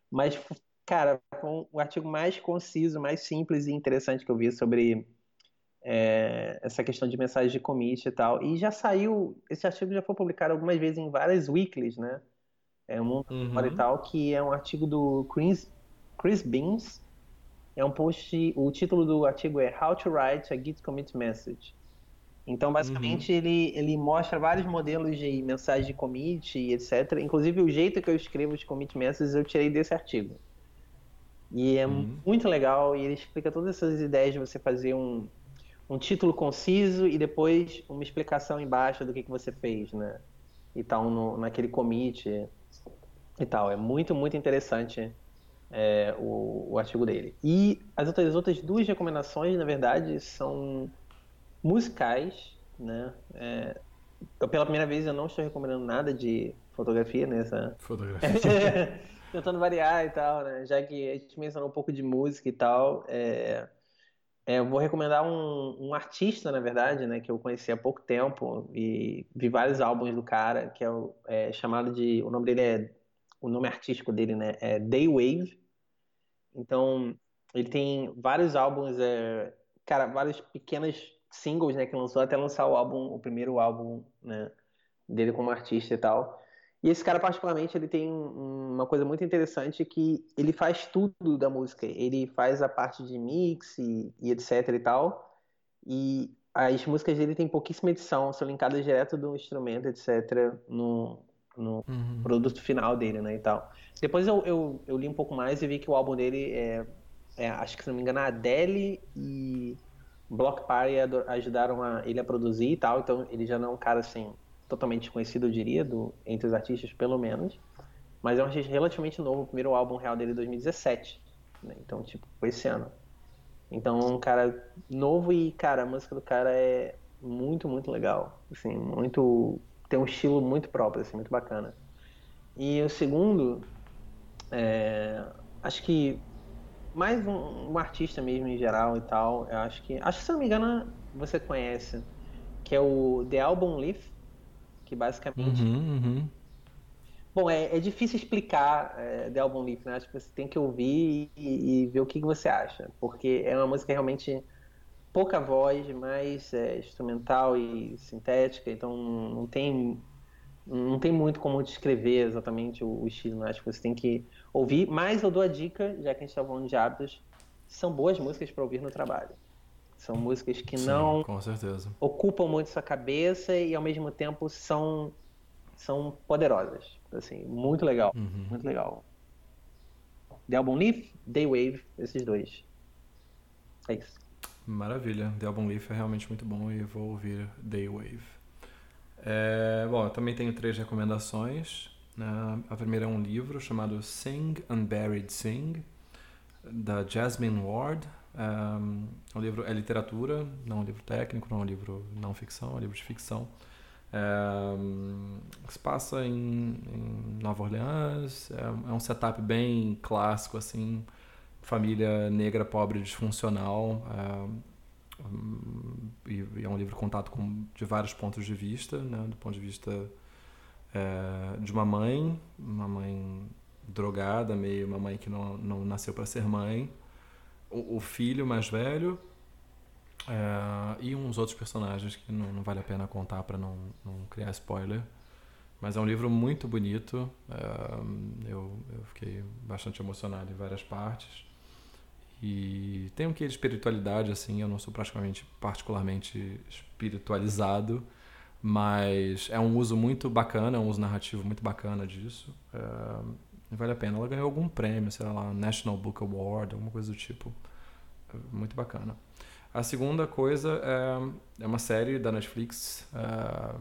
S1: mas, cara, foi um, um artigo mais conciso, mais simples e interessante que eu vi sobre é, essa questão de mensagem de commit e tal. E já saiu, esse artigo já foi publicado algumas vezes em várias weeklies, né? É um uhum. e tal, que é um artigo do Chris, Chris Beans. É um post, o título do artigo é How to Write a Git Commit Message. Então, basicamente, uhum. ele, ele mostra vários modelos de mensagem de commit e etc. Inclusive, o jeito que eu escrevo os commit messages eu tirei desse artigo. E é uhum. muito legal e ele explica todas essas ideias de você fazer um, um título conciso e depois uma explicação embaixo do que, que você fez, né? E tal, no, naquele commit e tal. É muito, muito interessante é, o, o artigo dele. E as outras, as outras duas recomendações, na verdade, são musicais, né? É, pela primeira vez eu não estou recomendando nada de fotografia nessa.
S2: Fotografia.
S1: Tentando variar e tal, né? Já que a gente mencionou um pouco de música e tal. É, é, eu vou recomendar um, um, artista, na verdade, né, que eu conheci há pouco tempo e vi vários álbuns do cara, que é, o, é chamado de, o nome dele é, o nome artístico dele, né, é Daywave. Então, ele tem vários álbuns, é, cara, vários pequenos singles, né, que lançou até lançar o álbum, o primeiro álbum, né, dele como artista e tal. E esse cara, particularmente, ele tem uma coisa muito interessante que ele faz tudo da música. Ele faz a parte de mix e, e etc e tal. E as músicas dele tem pouquíssima edição, são linkadas direto do instrumento, etc, no, no uhum. produto final dele, né, e tal. Depois eu, eu, eu, li um pouco mais e vi que o álbum dele é, é acho que se não me engano, a Adele e Block Party ajudaram a, ele a produzir e tal, então ele já não é um cara assim totalmente conhecido, eu diria, do, entre os artistas, pelo menos. Mas é um artista relativamente novo, o primeiro álbum real dele é 2017. Né? Então, tipo, foi esse ano. Então, um cara novo e, cara, a música do cara é muito, muito legal. Assim, muito. Tem um estilo muito próprio, assim, muito bacana. E o segundo, é, acho que mais um, um, artista mesmo em geral e tal. Eu acho que. Acho que se não me engano, você conhece. Que é o The Album Leaf, que basicamente.
S2: Uhum, uhum.
S1: Bom, é, é, difícil explicar é, The Album Leaf, né? Acho que você tem que ouvir e, e ver o que, que, você acha, porque é uma música realmente pouca voz, mais é, instrumental e sintética, então não tem não tem muito como descrever exatamente o, o estilo, né? acho que você tem que ouvir, mas eu dou a dica, já que a gente está falando de hábitos, são boas músicas para ouvir no trabalho. São músicas que Sim, não ocupam muito sua cabeça e ao mesmo tempo são são poderosas. Assim, muito legal, uhum. muito legal. The Album Leaf, Daywave, esses dois. É isso.
S2: Maravilha. The Album Leaf é realmente muito bom e vou ouvir Daywave. É, bom, eu também tenho três recomendações. Né? A primeira é um livro chamado Sing Unburied Sing, da Jasmine Ward. É um livro é literatura, não é um livro técnico, não é um livro não ficção, é um livro de ficção. É, se passa em, em Nova Orleans, é, é, um setup bem clássico, assim, família negra, pobre, disfuncional. É, e, e, é um livro contado com, de vários pontos de vista, né? do ponto de vista é, de uma mãe, uma mãe drogada, meio uma mãe que não, não nasceu para ser mãe, o, o, filho mais velho é, e uns outros personagens que não, não vale a pena contar para não, não criar spoiler. Mas é um livro muito bonito. É, eu, eu fiquei bastante emocionado em várias partes. E tem um quê de espiritualidade, assim. Eu não sou praticamente, particularmente espiritualizado, mas é um uso muito bacana, é um uso narrativo muito bacana disso. É, vale a pena. Ela ganhou algum prêmio, sei lá, National Book Award, alguma coisa do tipo. É muito bacana. A segunda coisa é, é uma série da Netflix, é,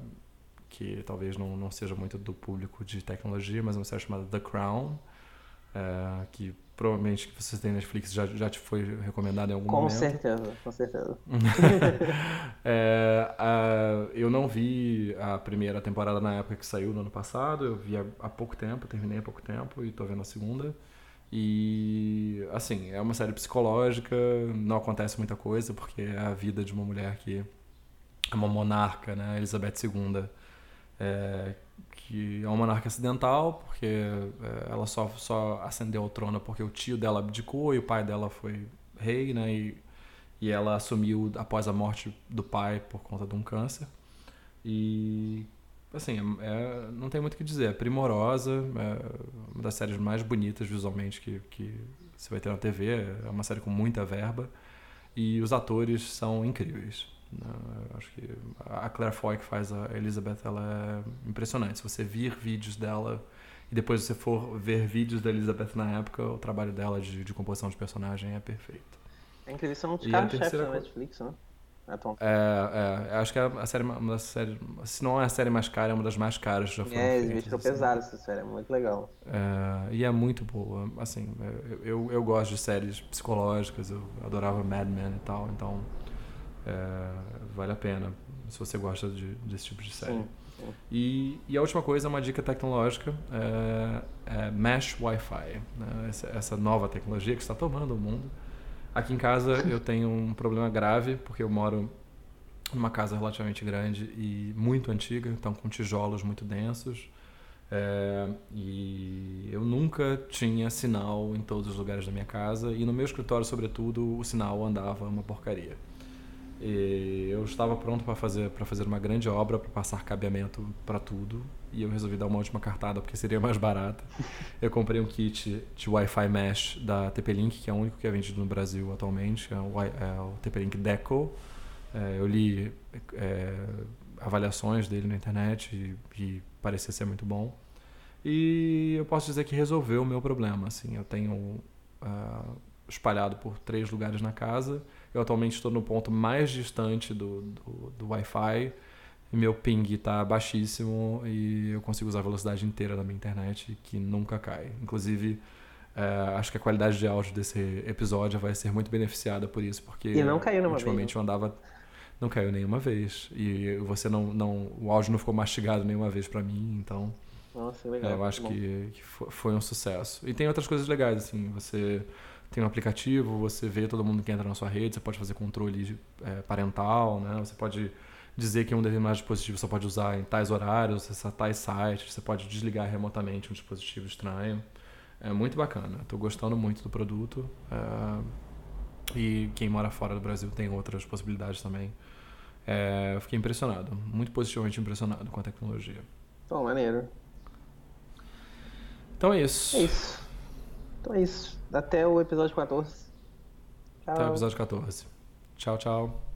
S2: que talvez não, não seja muito do público de tecnologia, mas é uma série chamada The Crown, é, que provavelmente que você tem Netflix já, já te foi recomendado em algum
S1: com
S2: momento.
S1: Com certeza, com certeza.
S2: é, a, eu não vi a primeira temporada na época que saiu no ano passado, eu vi há, há pouco tempo, terminei há pouco tempo e estou vendo a segunda. E, assim, é uma série psicológica, não acontece muita coisa, porque é a vida de uma mulher que é uma monarca, né, Elizabeth II, é, que é uma monarca acidental, porque é, ela só, só ascendeu ao trono porque o tio dela abdicou e o pai dela foi rei, né? E, e ela assumiu após a morte do pai por conta de um câncer. E, assim, é, é não tem muito o que dizer. É primorosa, é uma das séries mais bonitas visualmente que, que você vai ter na TV. É uma série com muita verba. E os atores são incríveis. Eu acho que a Claire Foy que faz a Elizabeth, ela é impressionante. Se você vir vídeos dela e depois você for ver vídeos da Elizabeth na época, o trabalho dela de, de composição de personagem é perfeito.
S1: É incrível, são os caras-chefes da Netflix, né?
S2: É, é, acho que é a série, uma das séries, se não é a série mais cara, é uma das mais caras que já foram
S1: É, investiu assim. pesado essa série, é muito legal.
S2: É, e é muito boa, assim, eu, eu gosto de séries psicológicas, eu adorava Mad Men e tal, então é, vale a pena se você gosta de, desse tipo de série. Sim, sim. E, e, a última coisa, uma dica tecnológica, é, é Mesh Wi-Fi. Né? Essa, essa, nova tecnologia que está tomando o mundo. Aqui em casa eu tenho um problema grave, porque eu moro numa casa relativamente grande e muito antiga, então com tijolos muito densos. É, e eu nunca tinha sinal em todos os lugares da minha casa e no meu escritório, sobretudo, o sinal andava uma porcaria. E eu estava pronto para fazer para fazer uma grande obra para passar cabeamento para tudo e eu resolvi dar uma última cartada porque seria mais barato. Eu comprei um kit de Wi-Fi mesh da TP-Link que é o único que é vendido no Brasil atualmente, é o, é o TP-Link Deco. É, eu li é, avaliações dele na internet e, e parecia ser muito bom. E eu posso dizer que resolveu o meu problema. Assim, eu tenho uh, espalhado por três lugares na casa eu atualmente estou no ponto mais distante do, do, do Wi-Fi. Meu ping está baixíssimo e eu consigo usar a velocidade inteira da minha internet que nunca cai. Inclusive, é, acho que a qualidade de áudio desse episódio vai ser muito beneficiada por isso, porque
S1: e não caiu nenhuma
S2: ultimamente
S1: vez.
S2: eu andava não caiu nenhuma vez e você não, não o áudio não ficou mastigado nenhuma vez para mim, então
S1: Nossa, legal.
S2: É, eu acho que, que, foi um sucesso. E tem outras coisas legais assim, você tem um aplicativo, você vê todo mundo que entra na sua rede, você pode fazer controle é, parental, né? Você pode dizer que um determinado dispositivo só pode usar em tais horários, acessar tais sites, você pode desligar remotamente um dispositivo estranho. É muito bacana, estou gostando muito do produto. É, e quem mora fora do Brasil tem outras possibilidades também. É, eu fiquei impressionado, muito positivamente impressionado com a tecnologia.
S1: Bom, maneiro.
S2: Então é isso.
S1: É isso. Então é isso. Até o episódio 14.
S2: Tchau. Até o episódio 14. Tchau, tchau.